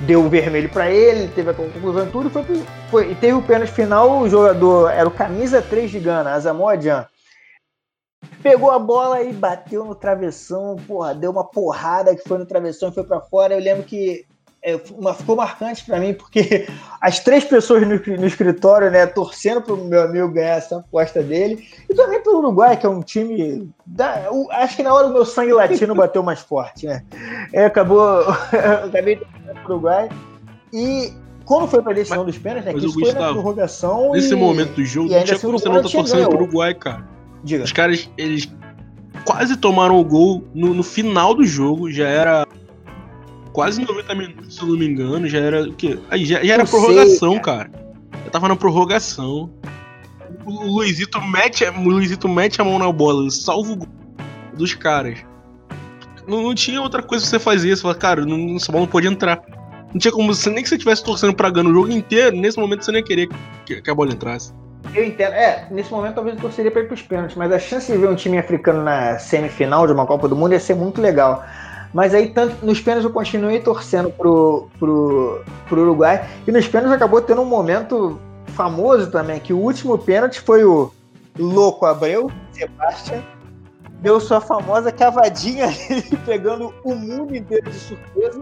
deu o vermelho para ele, teve a conclusão tudo, foi, foi, e teve o pênalti final, o jogador era o camisa 3 de Gana, Gyan pegou a bola e bateu no travessão, porra, deu uma porrada que foi no travessão e foi para fora. Eu lembro que é, uma, ficou marcante para mim, porque as três pessoas no, no, escritório, né, torcendo pro meu amigo ganhar essa aposta dele, e também pelo Uruguai, que é um time. Da, o, acho que na hora o meu sangue latino bateu mais forte, né? É, acabou. acabei pro Uruguai. E quando foi pra decisão dos pênaltis, né? Que isso Gustavo, foi na prorrogação. Nesse e, momento do jogo, não tinha como você não tá torcendo pro Uruguai, cara. Diga. Os caras, eles quase tomaram o gol no, no final do jogo, já era quase 90 minutos, se eu não me engano. Já era o quê? Aí já, já era prorrogação, sei, cara. cara. Eu tava na prorrogação. O Luizito mete, o Luizito mete a mão na bola, salva o gol dos caras. Não, não tinha outra coisa que você fazer. Você fala, cara, não, essa bola não pode entrar. Não tinha como você, nem que você estivesse torcendo pra ganhar o jogo inteiro, nesse momento você nem ia querer que, que a bola entrasse. Eu entendo. É, nesse momento talvez eu torceria pra ir pros pênaltis, mas a chance de ver um time africano na semifinal de uma Copa do Mundo ia ser muito legal. Mas aí, tanto nos pênaltis, eu continuei torcendo pro, pro, pro Uruguai. E nos pênaltis acabou tendo um momento famoso também, que o último pênalti foi o Louco Abreu, Sebastião, deu sua famosa cavadinha pegando o mundo inteiro de surpresa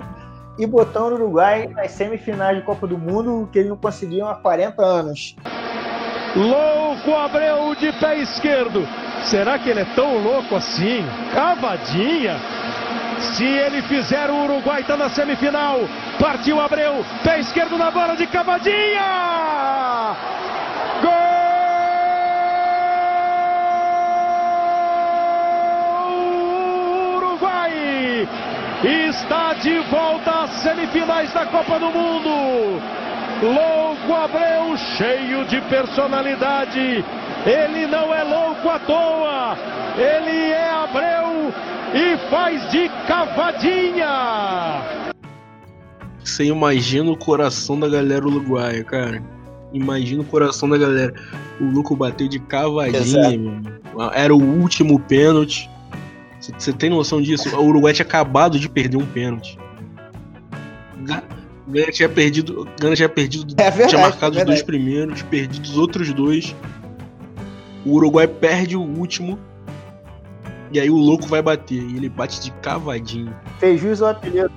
e botando o Uruguai nas semifinais de Copa do Mundo, que eles não conseguiam há 40 anos. Louco Abreu de pé esquerdo. Será que ele é tão louco assim? Cavadinha. Se ele fizer, o Uruguai está na semifinal. Partiu Abreu, pé esquerdo na bola de cavadinha. Gol! Uruguai está de volta às semifinais da Copa do Mundo. Louco Abreu, cheio de personalidade. Ele não é louco à toa. Ele é Abreu e faz de cavadinha. Você imagina o coração da galera uruguaia, cara. Imagina o coração da galera. O Luco bateu de cavadinha, Era o último pênalti. Você tem noção disso? O Uruguai tinha acabado de perder um pênalti. Gana tinha perdido. Gana tinha perdido. É verdade, tinha marcado é os dois primeiros, perdido os outros dois. O Uruguai perde o último. E aí o louco vai bater. E ele bate de cavadinho. Fez juiz ao apelido.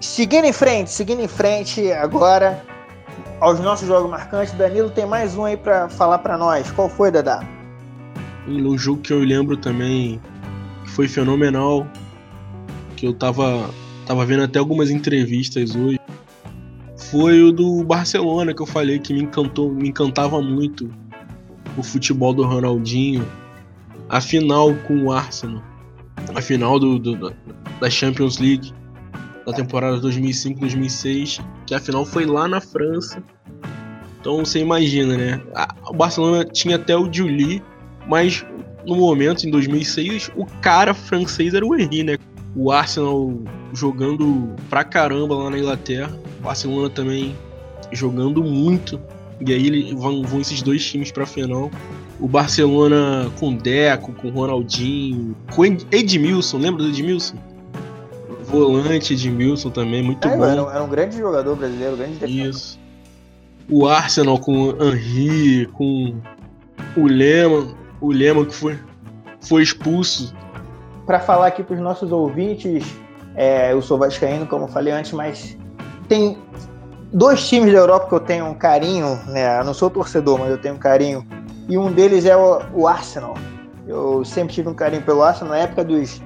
Seguindo em frente, seguindo em frente agora aos nossos jogos marcantes. Danilo tem mais um aí para falar para nós. Qual foi, Dadá? Um jogo que eu lembro também que foi fenomenal. Que eu tava, tava vendo até algumas entrevistas hoje foi o do Barcelona que eu falei que me encantou, me encantava muito o futebol do Ronaldinho. A final com o Arsenal, a final do, do da Champions League da temporada 2005-2006, que a final foi lá na França. Então você imagina, né? O Barcelona tinha até o Juli, mas no momento, em 2006, o cara francês era o Henry, né? O Arsenal jogando pra caramba lá na Inglaterra. O Barcelona também jogando muito. E aí vão, vão esses dois times pra final. O Barcelona com Deco, com Ronaldinho, com Edmilson, lembra do Edmilson? Volante Edmilson também, muito é, bom. Era, era, um grande jogador brasileiro, grande defesa. Isso. O Arsenal com Henry, com o Lema, o Lema que foi, foi expulso para falar aqui para os nossos ouvintes, é, eu sou vascaíno, como eu falei antes, mas tem dois times da Europa que eu tenho um carinho, né? Eu não sou torcedor, mas eu tenho um carinho. E um deles é o, o Arsenal. Eu sempre tive um carinho pelo Arsenal na época dos.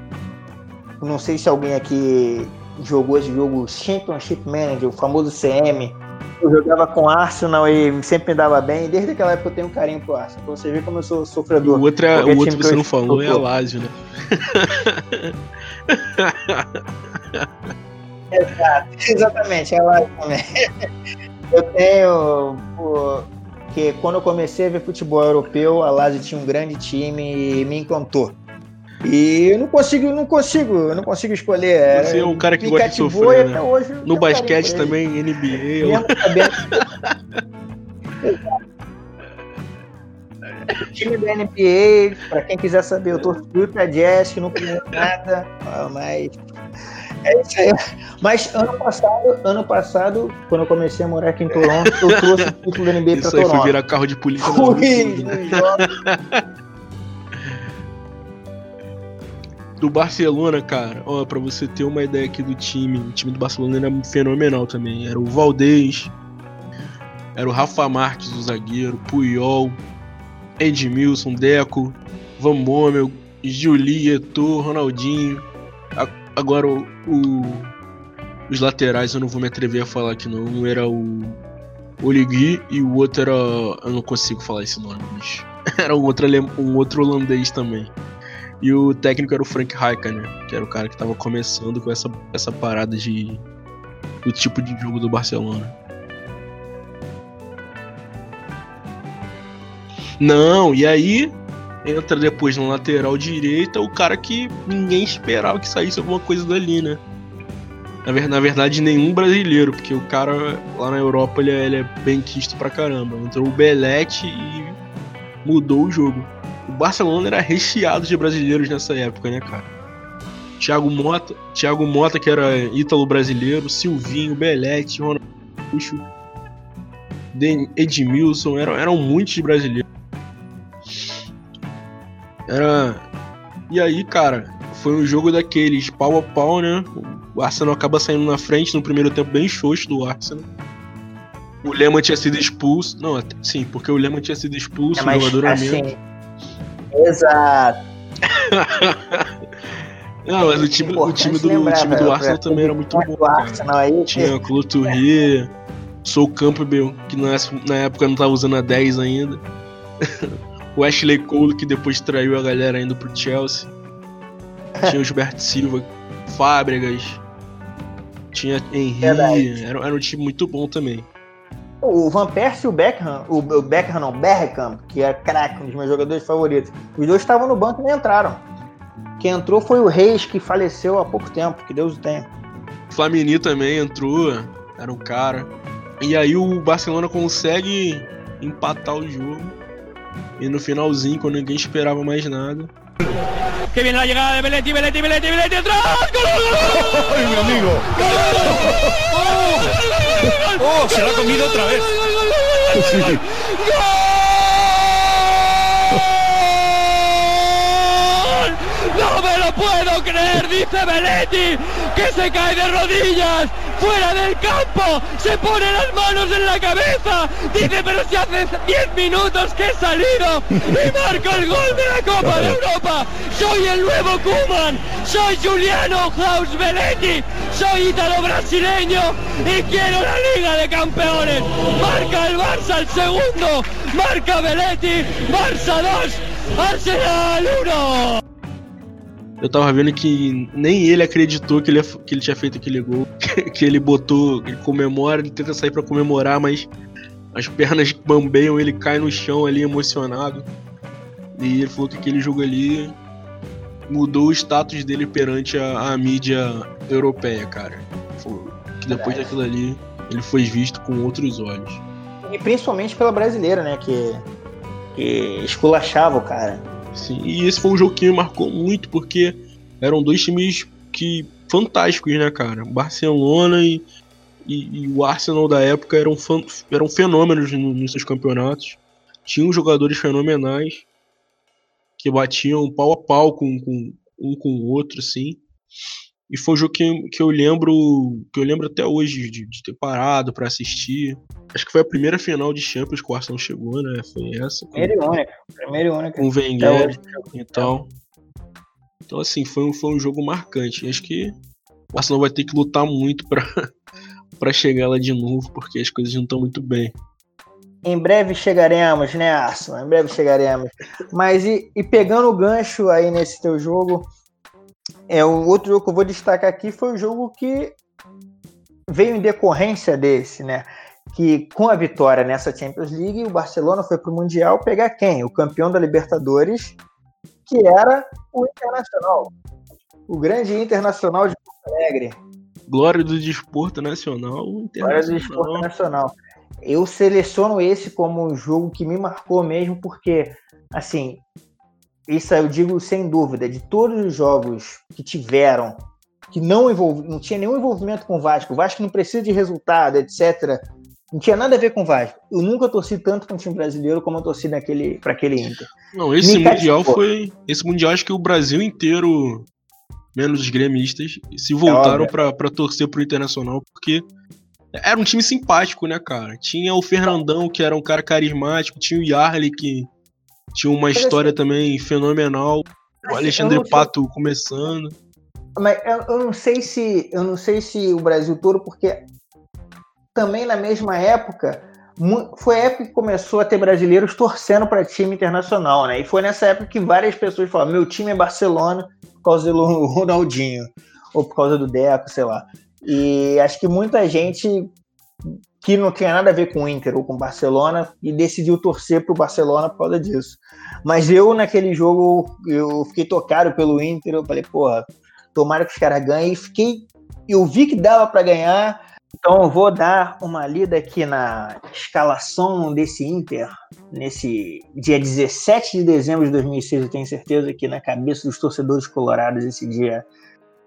Não sei se alguém aqui jogou esse jogo Championship Manager, o famoso CM, eu jogava com Arsenal e sempre me dava bem. Desde aquela época eu tenho um carinho pro Arsenal. Pra você ver como eu sou sofredor. O outro, é, o outro que você não falou é a Lazio, né? Exato, exatamente, é a Lazio também. Eu tenho. Porque quando eu comecei a ver futebol europeu, a Lazio tinha um grande time e me encantou. E eu não consigo, não consigo, eu não consigo escolher. Você é um cara que gosta de sofrer, né? hoje, No basquete também, NBA. Eu... o time da NBA, pra quem quiser saber, eu torço pra Jazz, que não conheço nada, mas é isso aí. Mas ano passado, ano passado, quando eu comecei a morar aqui em Toronto, eu trouxe o título da NBA pra Toronto. Isso aí foi virar carro de polícia. Fui, do Barcelona, cara, ó, pra você ter uma ideia aqui do time, o time do Barcelona era fenomenal também. Era o Valdez, era o Rafa Marques, o zagueiro, Puyol, Edmilson, Deco, Van Bommel, Juli, Eto'o, Ronaldinho. Agora o, o, os laterais eu não vou me atrever a falar aqui não. Um era o Oligui e o outro era. Eu não consigo falar esse nome, mas. Era um outro, um outro holandês também. E o técnico era o Frank Rijkaard, né? Que era o cara que tava começando com essa, essa parada de, do tipo de jogo do Barcelona. Não, e aí entra depois na lateral direita o cara que ninguém esperava que saísse alguma coisa dali, né? Na verdade, nenhum brasileiro, porque o cara lá na Europa ele é, ele é bem quisto pra caramba. Entrou o Belete e mudou o jogo. O Barcelona era recheado de brasileiros nessa época, né, cara? Thiago Mota, Thiago Mota que era ítalo brasileiro, Silvinho, Belete, Ronaldo, Edmilson, eram, eram muitos brasileiros. Era. E aí, cara, foi um jogo daqueles pau a pau, né? O Arsenal acaba saindo na frente no primeiro tempo bem xoxo do Arsenal. O Lehmann tinha sido expulso. Não, sim, porque o Lehmann tinha sido expulso, é, mas, o jogador assim, menos. Exato. Não, mas o time, o time do, lembrar, o time do Arsenal também era muito bom. Arsenal aí, Tinha Cloturri, Sou Campbell, que na época não tava usando a 10 ainda. o Ashley Cole, que depois traiu a galera indo pro Chelsea. Tinha o Gilberto Silva, Fábregas. Tinha Henry. Era, era um time muito bom também. O Van Persie e o Beckham, o Beckham não, Bergkamp, que é craque, um dos meus jogadores favoritos. Os dois estavam no banco e nem entraram. Quem entrou foi o Reis, que faleceu há pouco tempo, que Deus o tenha. O Flamini também entrou, era um cara. E aí o Barcelona consegue empatar o jogo. E no finalzinho, quando ninguém esperava mais nada. Que viene la llegada de Belletti, Belletti, Belletti, Belletti, atrás. ¡Gol! ¡Ay, mi amigo! ¡Oh! ¡Oh! Se la ha comido otra vez. ¡Gol! Dice Belletti que se cae de rodillas fuera del campo, se pone las manos en la cabeza, dice pero si hace 10 minutos que he salido y marco el gol de la Copa de Europa, soy el nuevo Kuman, soy Juliano Klaus Belletti, soy ítalo brasileño y quiero la Liga de Campeones, marca el Barça el segundo, marca Belletti, Barça 2, Arsenal 1. Eu tava vendo que nem ele acreditou que ele, que ele tinha feito aquele gol. Que, ele botou, ele comemora, ele tenta sair para comemorar, mas as pernas bambeiam, ele cai no chão ali emocionado. E ele falou que aquele jogo ali mudou o status dele perante a, a mídia europeia, cara. Que depois daquilo ali ele foi visto com outros olhos. E principalmente pela brasileira, né? Que, que esculachava o cara. Sim, e esse foi um jogo que me marcou muito porque eram dois times que fantásticos, né, cara? Barcelona e, e, e o Arsenal da época eram, eram fenômenos nos seus campeonatos. Tinham jogadores fenomenais que batiam pau a pau com, com um com o outro, assim. E foi um jogo que, que eu lembro que eu lembro até hoje de, de ter parado para assistir. Acho que foi a primeira final de Champions que o Arsenal chegou, né? Foi essa. Com, primeira e única. Primeira e única. Com o Wenger. Então, então, assim, foi um, foi um jogo marcante. Acho que o Arsenal vai ter que lutar muito para para chegar lá de novo, porque as coisas não estão muito bem. Em breve chegaremos, né, Arsenal? Em breve chegaremos. Mas e, e pegando o gancho aí nesse teu jogo, é, o outro jogo que eu vou destacar aqui foi o jogo que veio em decorrência desse, né? Que com a vitória nessa Champions League, o Barcelona foi para o Mundial pegar quem? O campeão da Libertadores, que era o Internacional. O grande Internacional de Porto Alegre. Glória do desporto nacional. Glória do desporto nacional. Eu seleciono esse como um jogo que me marcou mesmo, porque, assim, isso eu digo sem dúvida, de todos os jogos que tiveram, que não, envolv... não tinha nenhum envolvimento com o Vasco, o Vasco não precisa de resultado, etc. Não tinha nada a ver com o Vasco. Eu nunca torci tanto para um time brasileiro como eu torci naquele, para aquele Inter. Não, esse Me Mundial foi. Esse Mundial acho que o Brasil inteiro, menos os gremistas, se voltaram é para torcer pro Internacional, porque era um time simpático, né, cara? Tinha o Fernandão, que era um cara carismático, tinha o Yarley, que tinha uma história também fenomenal. O Alexandre Pato começando. Mas eu, eu, não sei se eu não sei se o Brasil todo, porque também na mesma época foi a época que começou a ter brasileiros torcendo para time internacional, né? E foi nessa época que várias pessoas falaram: meu time é Barcelona por causa do Ronaldinho ou por causa do Deco, sei lá. E acho que muita gente que não tinha nada a ver com o Inter ou com o Barcelona e decidiu torcer para o Barcelona por causa disso. Mas eu, naquele jogo, eu fiquei tocado pelo Inter, eu falei, porra, tomara que os caras ganhem. E fiquei, eu vi que dava para ganhar, então eu vou dar uma lida aqui na escalação desse Inter, nesse dia 17 de dezembro de 2006, eu tenho certeza que na cabeça dos torcedores colorados esse dia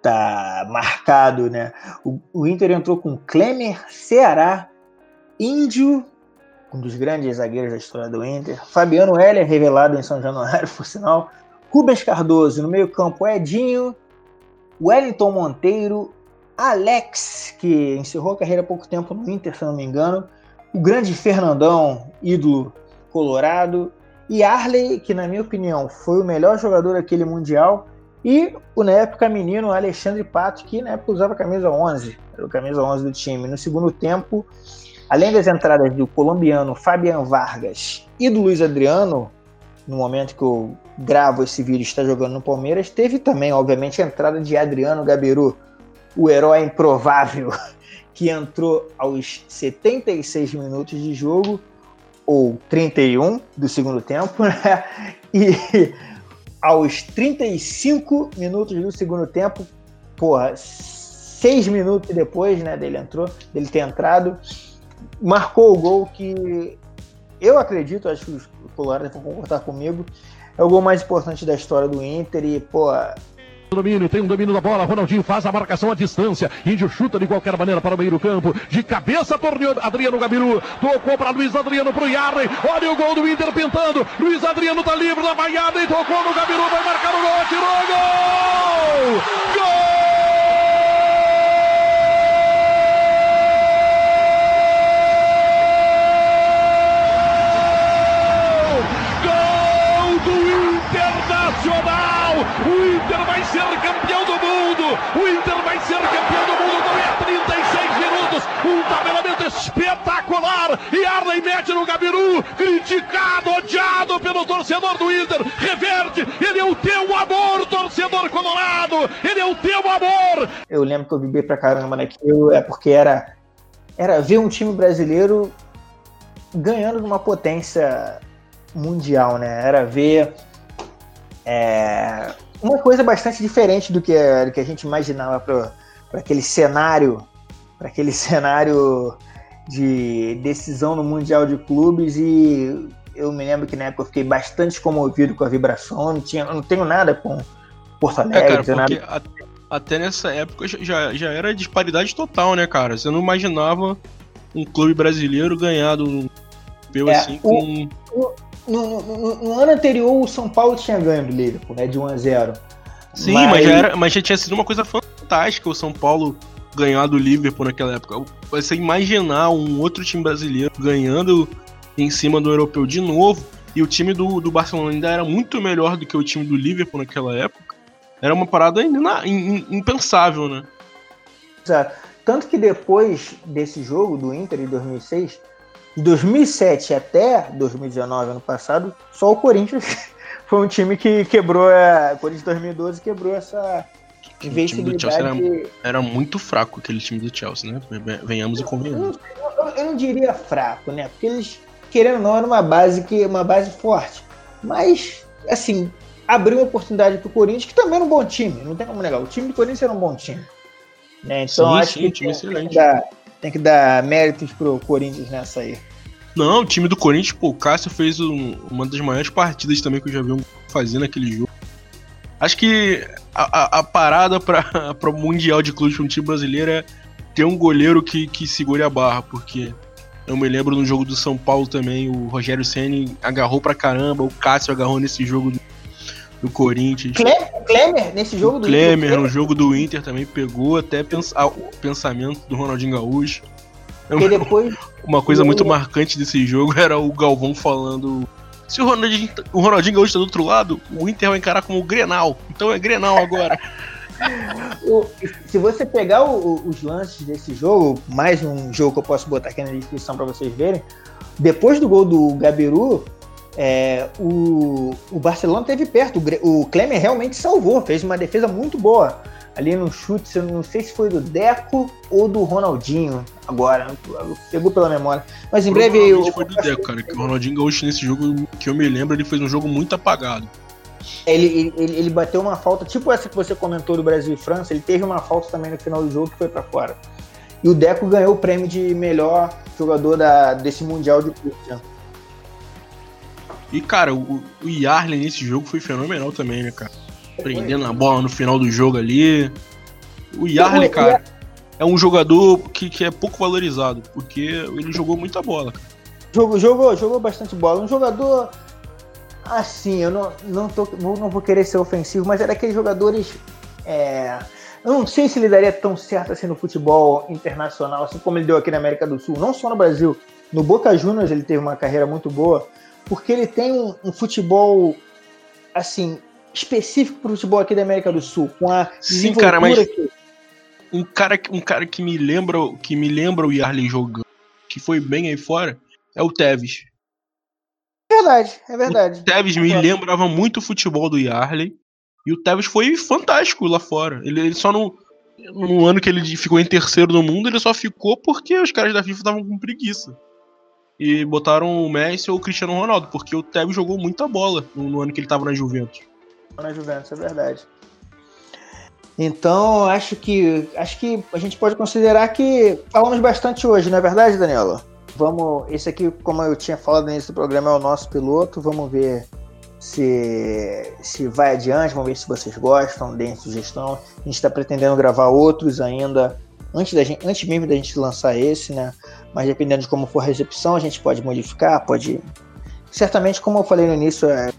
tá marcado, né? O, o Inter entrou com Klemer, Ceará, Índio, um dos grandes zagueiros da história do Inter, Fabiano Heller, revelado em São Januário, por sinal, Rubens Cardoso no meio-campo, Edinho, Wellington Monteiro, Alex, que encerrou a carreira há pouco tempo no Inter, se não me engano, o grande Fernandão, ídolo colorado, e Arley, que na minha opinião foi o melhor jogador daquele Mundial, e o na época menino Alexandre Pato, que na época usava camisa 11, era o camisa 11 do time. No segundo tempo, além das entradas do colombiano Fabian Vargas e do Luiz Adriano, no momento que eu gravo esse vídeo está jogando no Palmeiras, teve também, obviamente, a entrada de Adriano Gabiru, o herói improvável que entrou aos 76 minutos de jogo, ou 31 do segundo tempo, né? E aos 35 minutos do segundo tempo, porra, seis minutos depois, né, dele entrou, dele ter entrado, marcou o gol que eu acredito, acho que os colorados vão concordar comigo, é o gol mais importante da história do Inter e, pô, domínio, tem um domínio da bola, Ronaldinho faz a marcação à distância, Índio chuta de qualquer maneira para o meio do campo, de cabeça torneou Adriano Gabiru, tocou para Luiz Adriano pro Yarley, olha o gol do Inter pintando, Luiz Adriano tá livre da banhada e tocou no Gabiru, vai marcar o gol, tirou gol! Gol! ser campeão do mundo! O Inter vai ser campeão do mundo não é 36 minutos! Um tabelamento espetacular! E Arley mete no Gabiru, criticado, odiado pelo torcedor do Inter, reverte! Ele é o teu amor, torcedor colorado! Ele é o teu amor! Eu lembro que eu vivi pra caramba naquilo, é porque era, era ver um time brasileiro ganhando de uma potência mundial, né? Era ver é, uma coisa bastante diferente do que, do que a gente imaginava para aquele cenário, para aquele cenário de decisão no Mundial de Clubes e eu me lembro que na época eu fiquei bastante comovido com a vibração, não, tinha, não tenho nada com Porto Alegre, é, cara, nada... até nessa época já, já era disparidade total, né, cara? Você não imaginava um clube brasileiro ganhar do europeu é, assim com... O, no, no, no, ano anterior, o São Paulo tinha ganho do Liverpool, né? De 1 a 0 Sim, mas... Mas, já era, mas já tinha sido uma coisa fantástica o São Paulo ganhar do Liverpool naquela época. Você imaginar um outro time brasileiro ganhando em cima do europeu de novo, e o time do, do Barcelona ainda era muito melhor do que o time do Liverpool naquela época, era uma parada impensável, né? Exato. Tanto que depois desse jogo do Inter em 2006, de 2007 até 2019, ano passado, só o Corinthians foi um time que quebrou a. O Corinthians 2012 quebrou essa invencibilidade. Era, era, muito fraco aquele time do Chelsea, né? Venhamos e convenhamos. Eu, eu, eu, não diria fraco, né? Porque eles, querendo ou não, era uma base, que, uma base forte. Mas, assim, abriu uma oportunidade pro Corinthians, que também era um bom time, não tem como negar. O time do Corinthians era um bom time. Né? Então sim, acho sim, que time tem, excelente. que dar, tem que dar méritos pro Corinthians nessa aí. Não, o time do Corinthians, pô, o Cássio fez um, uma das maiores partidas também que eu já vi fazer naquele jogo. Acho que a, a, a parada para o Mundial de Clubes para um time brasileiro é ter um goleiro que, que segure a barra, porque eu me lembro no jogo do São Paulo também, o Rogério Senni agarrou pra caramba, o Cássio agarrou nesse jogo do, do Corinthians. Klemer, nesse jogo do Klemer, Inter. no jogo do Inter também pegou até o pensamento do Ronaldinho Gaúcho. E depois. Uma coisa muito marcante desse jogo era o Galvão falando. Se o Ronaldinho, o Ronaldinho Gaúcho tá do outro lado, o Inter vai encarar como Grenal. Então é Grenal agora. se você pegar o, os lances desse jogo, mais um jogo que eu posso botar aqui na descrição para vocês verem, depois do gol do Gabiru, é, o, o Barcelona teve perto. O, o Klemer realmente salvou, fez uma defesa muito boa. Ali no chute, eu não sei se foi do Deco ou do Ronaldinho agora, pegou pela memória. Mas em breve eu. foi do Deco, cara, que o Ronaldinho Gaúcho nesse jogo, que eu me lembro, ele fez um jogo muito apagado. Ele, ele, ele bateu uma falta, tipo essa que você comentou do Brasil e França, ele teve uma falta também no final do jogo que foi para fora. E o Deco ganhou o prêmio de melhor jogador da, desse Mundial de Curta. E, cara, o, o Yarley nesse jogo foi fenomenal também, né, cara? Prendendo a bola no final do jogo ali. O Yarley, cara, é um jogador que, que é pouco valorizado, porque ele jogou muita bola. Jogou, jogou, jogou bastante bola. Um jogador assim, eu não, não, tô, não vou querer ser ofensivo, mas é daqueles jogadores. É, eu não sei se ele daria tão certo assim no futebol internacional, assim como ele deu aqui na América do Sul, não só no Brasil. No Boca Juniors ele teve uma carreira muito boa, porque ele tem um, um futebol assim específico para o futebol aqui da América do Sul, com a Sim, cara, mas que... um cara um cara que me lembra que me lembra o Yarley jogando, que foi bem aí fora, é o Tevez. É verdade, é verdade. O Tevez me lembrava muito o futebol do Yarley. E o Tevez foi fantástico lá fora. Ele, ele só não. No ano que ele ficou em terceiro no mundo, ele só ficou porque os caras da FIFA estavam com preguiça e botaram o Messi ou o Cristiano Ronaldo, porque o Tevez jogou muita bola no, no ano que ele estava na Juventus. Na Juventus, é verdade. Então, acho que acho que a gente pode considerar que falamos bastante hoje, não é verdade, Danilo? Vamos, esse aqui, como eu tinha falado no início do programa, é o nosso piloto. Vamos ver se, se vai adiante, vamos ver se vocês gostam, deem sugestão. A gente está pretendendo gravar outros ainda antes, da gente, antes mesmo da gente lançar esse, né? Mas dependendo de como for a recepção, a gente pode modificar, pode. Certamente, como eu falei no início, é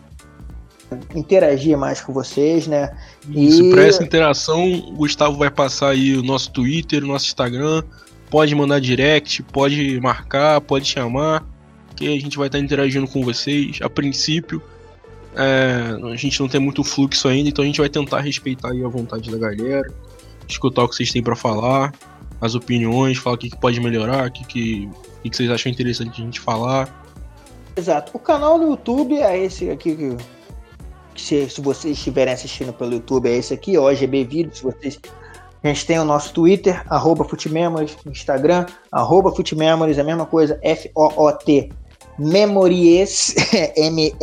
interagir mais com vocês, né? E... Para essa interação, o Gustavo vai passar aí o nosso Twitter, o nosso Instagram. Pode mandar direct, pode marcar, pode chamar, que a gente vai estar interagindo com vocês. A princípio, é, a gente não tem muito fluxo ainda, então a gente vai tentar respeitar a vontade da galera escutar o que vocês têm para falar, as opiniões, falar o que, que pode melhorar, o que, que, o que, vocês acham interessante a gente falar. Exato. O canal do YouTube é esse aqui que se, se, vocês estiverem assistindo pelo YouTube, é esse aqui, o OGB Vídeos. vocês a gente tem o nosso Twitter, arroba Footmemories, Instagram, arroba Footmemories, a mesma coisa, F-O-O-T, Memories, M-E-M-O-R-I-E-S,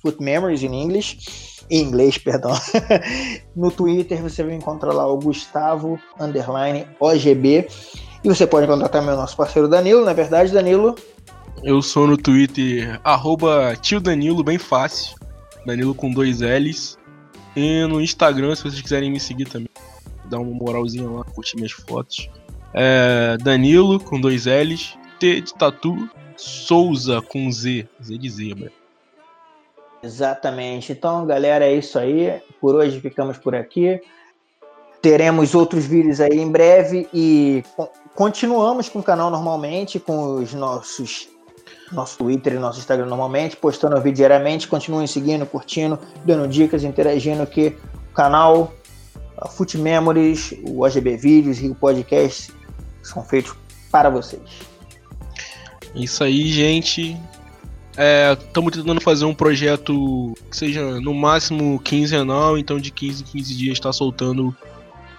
Foot Memories in English em inglês, perdão. no Twitter você vai encontrar lá o Gustavo underline OGB. E você pode encontrar também o nosso parceiro Danilo, na é verdade, Danilo. Eu sou no Twitter, arroba tio Danilo, bem fácil. Danilo com dois L's. E no Instagram, se vocês quiserem me seguir também, dá uma moralzinha lá, curtir minhas fotos. É Danilo com dois L's, T de tatu, Souza com Z, Z de zebra. Exatamente. Então, galera, é isso aí. Por hoje ficamos por aqui. Teremos outros vídeos aí em breve e continuamos com o canal normalmente, com os nossos nosso Twitter e nosso Instagram normalmente, postando vídeo diariamente. Continuem seguindo, curtindo, dando dicas, interagindo que o canal a Foot Memories, o OGB Vídeos e o podcast são feitos para vocês. Isso aí, gente. Estamos é, tentando fazer um projeto que seja no máximo quinzenal, então de 15 em 15 dias está soltando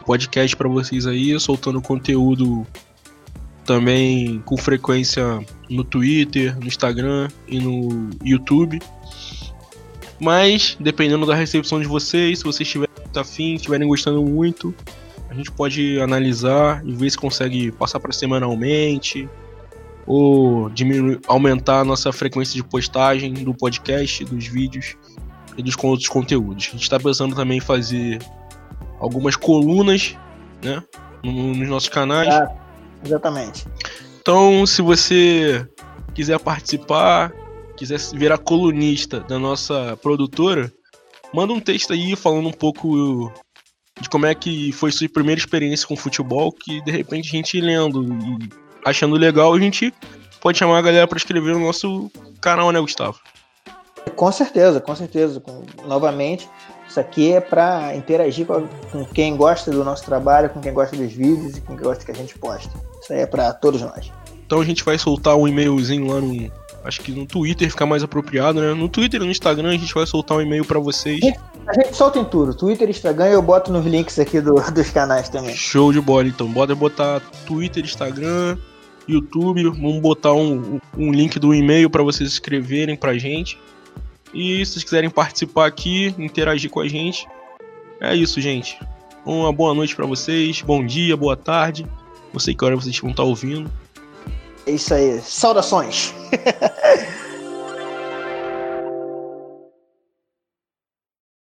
podcast para vocês aí, soltando conteúdo também com frequência no Twitter, no Instagram e no YouTube. Mas, dependendo da recepção de vocês, se vocês estiverem afim, estiverem gostando muito, a gente pode analisar e ver se consegue passar para semanalmente, ou diminuir, aumentar a nossa frequência de postagem do podcast, dos vídeos e dos outros conteúdos. A gente está pensando também em fazer algumas colunas, né, nos nossos canais. É, exatamente. Então, se você quiser participar, quiser virar colunista da nossa produtora, manda um texto aí falando um pouco de como é que foi sua primeira experiência com futebol, que de repente a gente lendo e achando legal, a gente pode chamar a galera para escrever no nosso canal, né, Gustavo? Com certeza, com certeza. Novamente, isso aqui é para interagir com, com, quem gosta do nosso trabalho, com quem gosta dos vídeos e com quem gosta que a gente posta. Isso aí é para todos nós. Então a gente vai soltar um e-mailzinho lá no Acho que no Twitter fica mais apropriado, né? No Twitter e no Instagram a gente vai soltar um e-mail para vocês. A gente solta em tudo. Twitter, Instagram, eu boto nos links aqui do, dos canais também. Show de bola, então. Bota botar Twitter, Instagram, YouTube. Vamos botar um, um link do e-mail para vocês escreverem pra gente. E se vocês quiserem participar aqui, interagir com a gente, é isso, gente. Uma boa noite para vocês, bom dia, boa tarde. Não sei que hora vocês vão estar ouvindo. É isso aí. Saudações!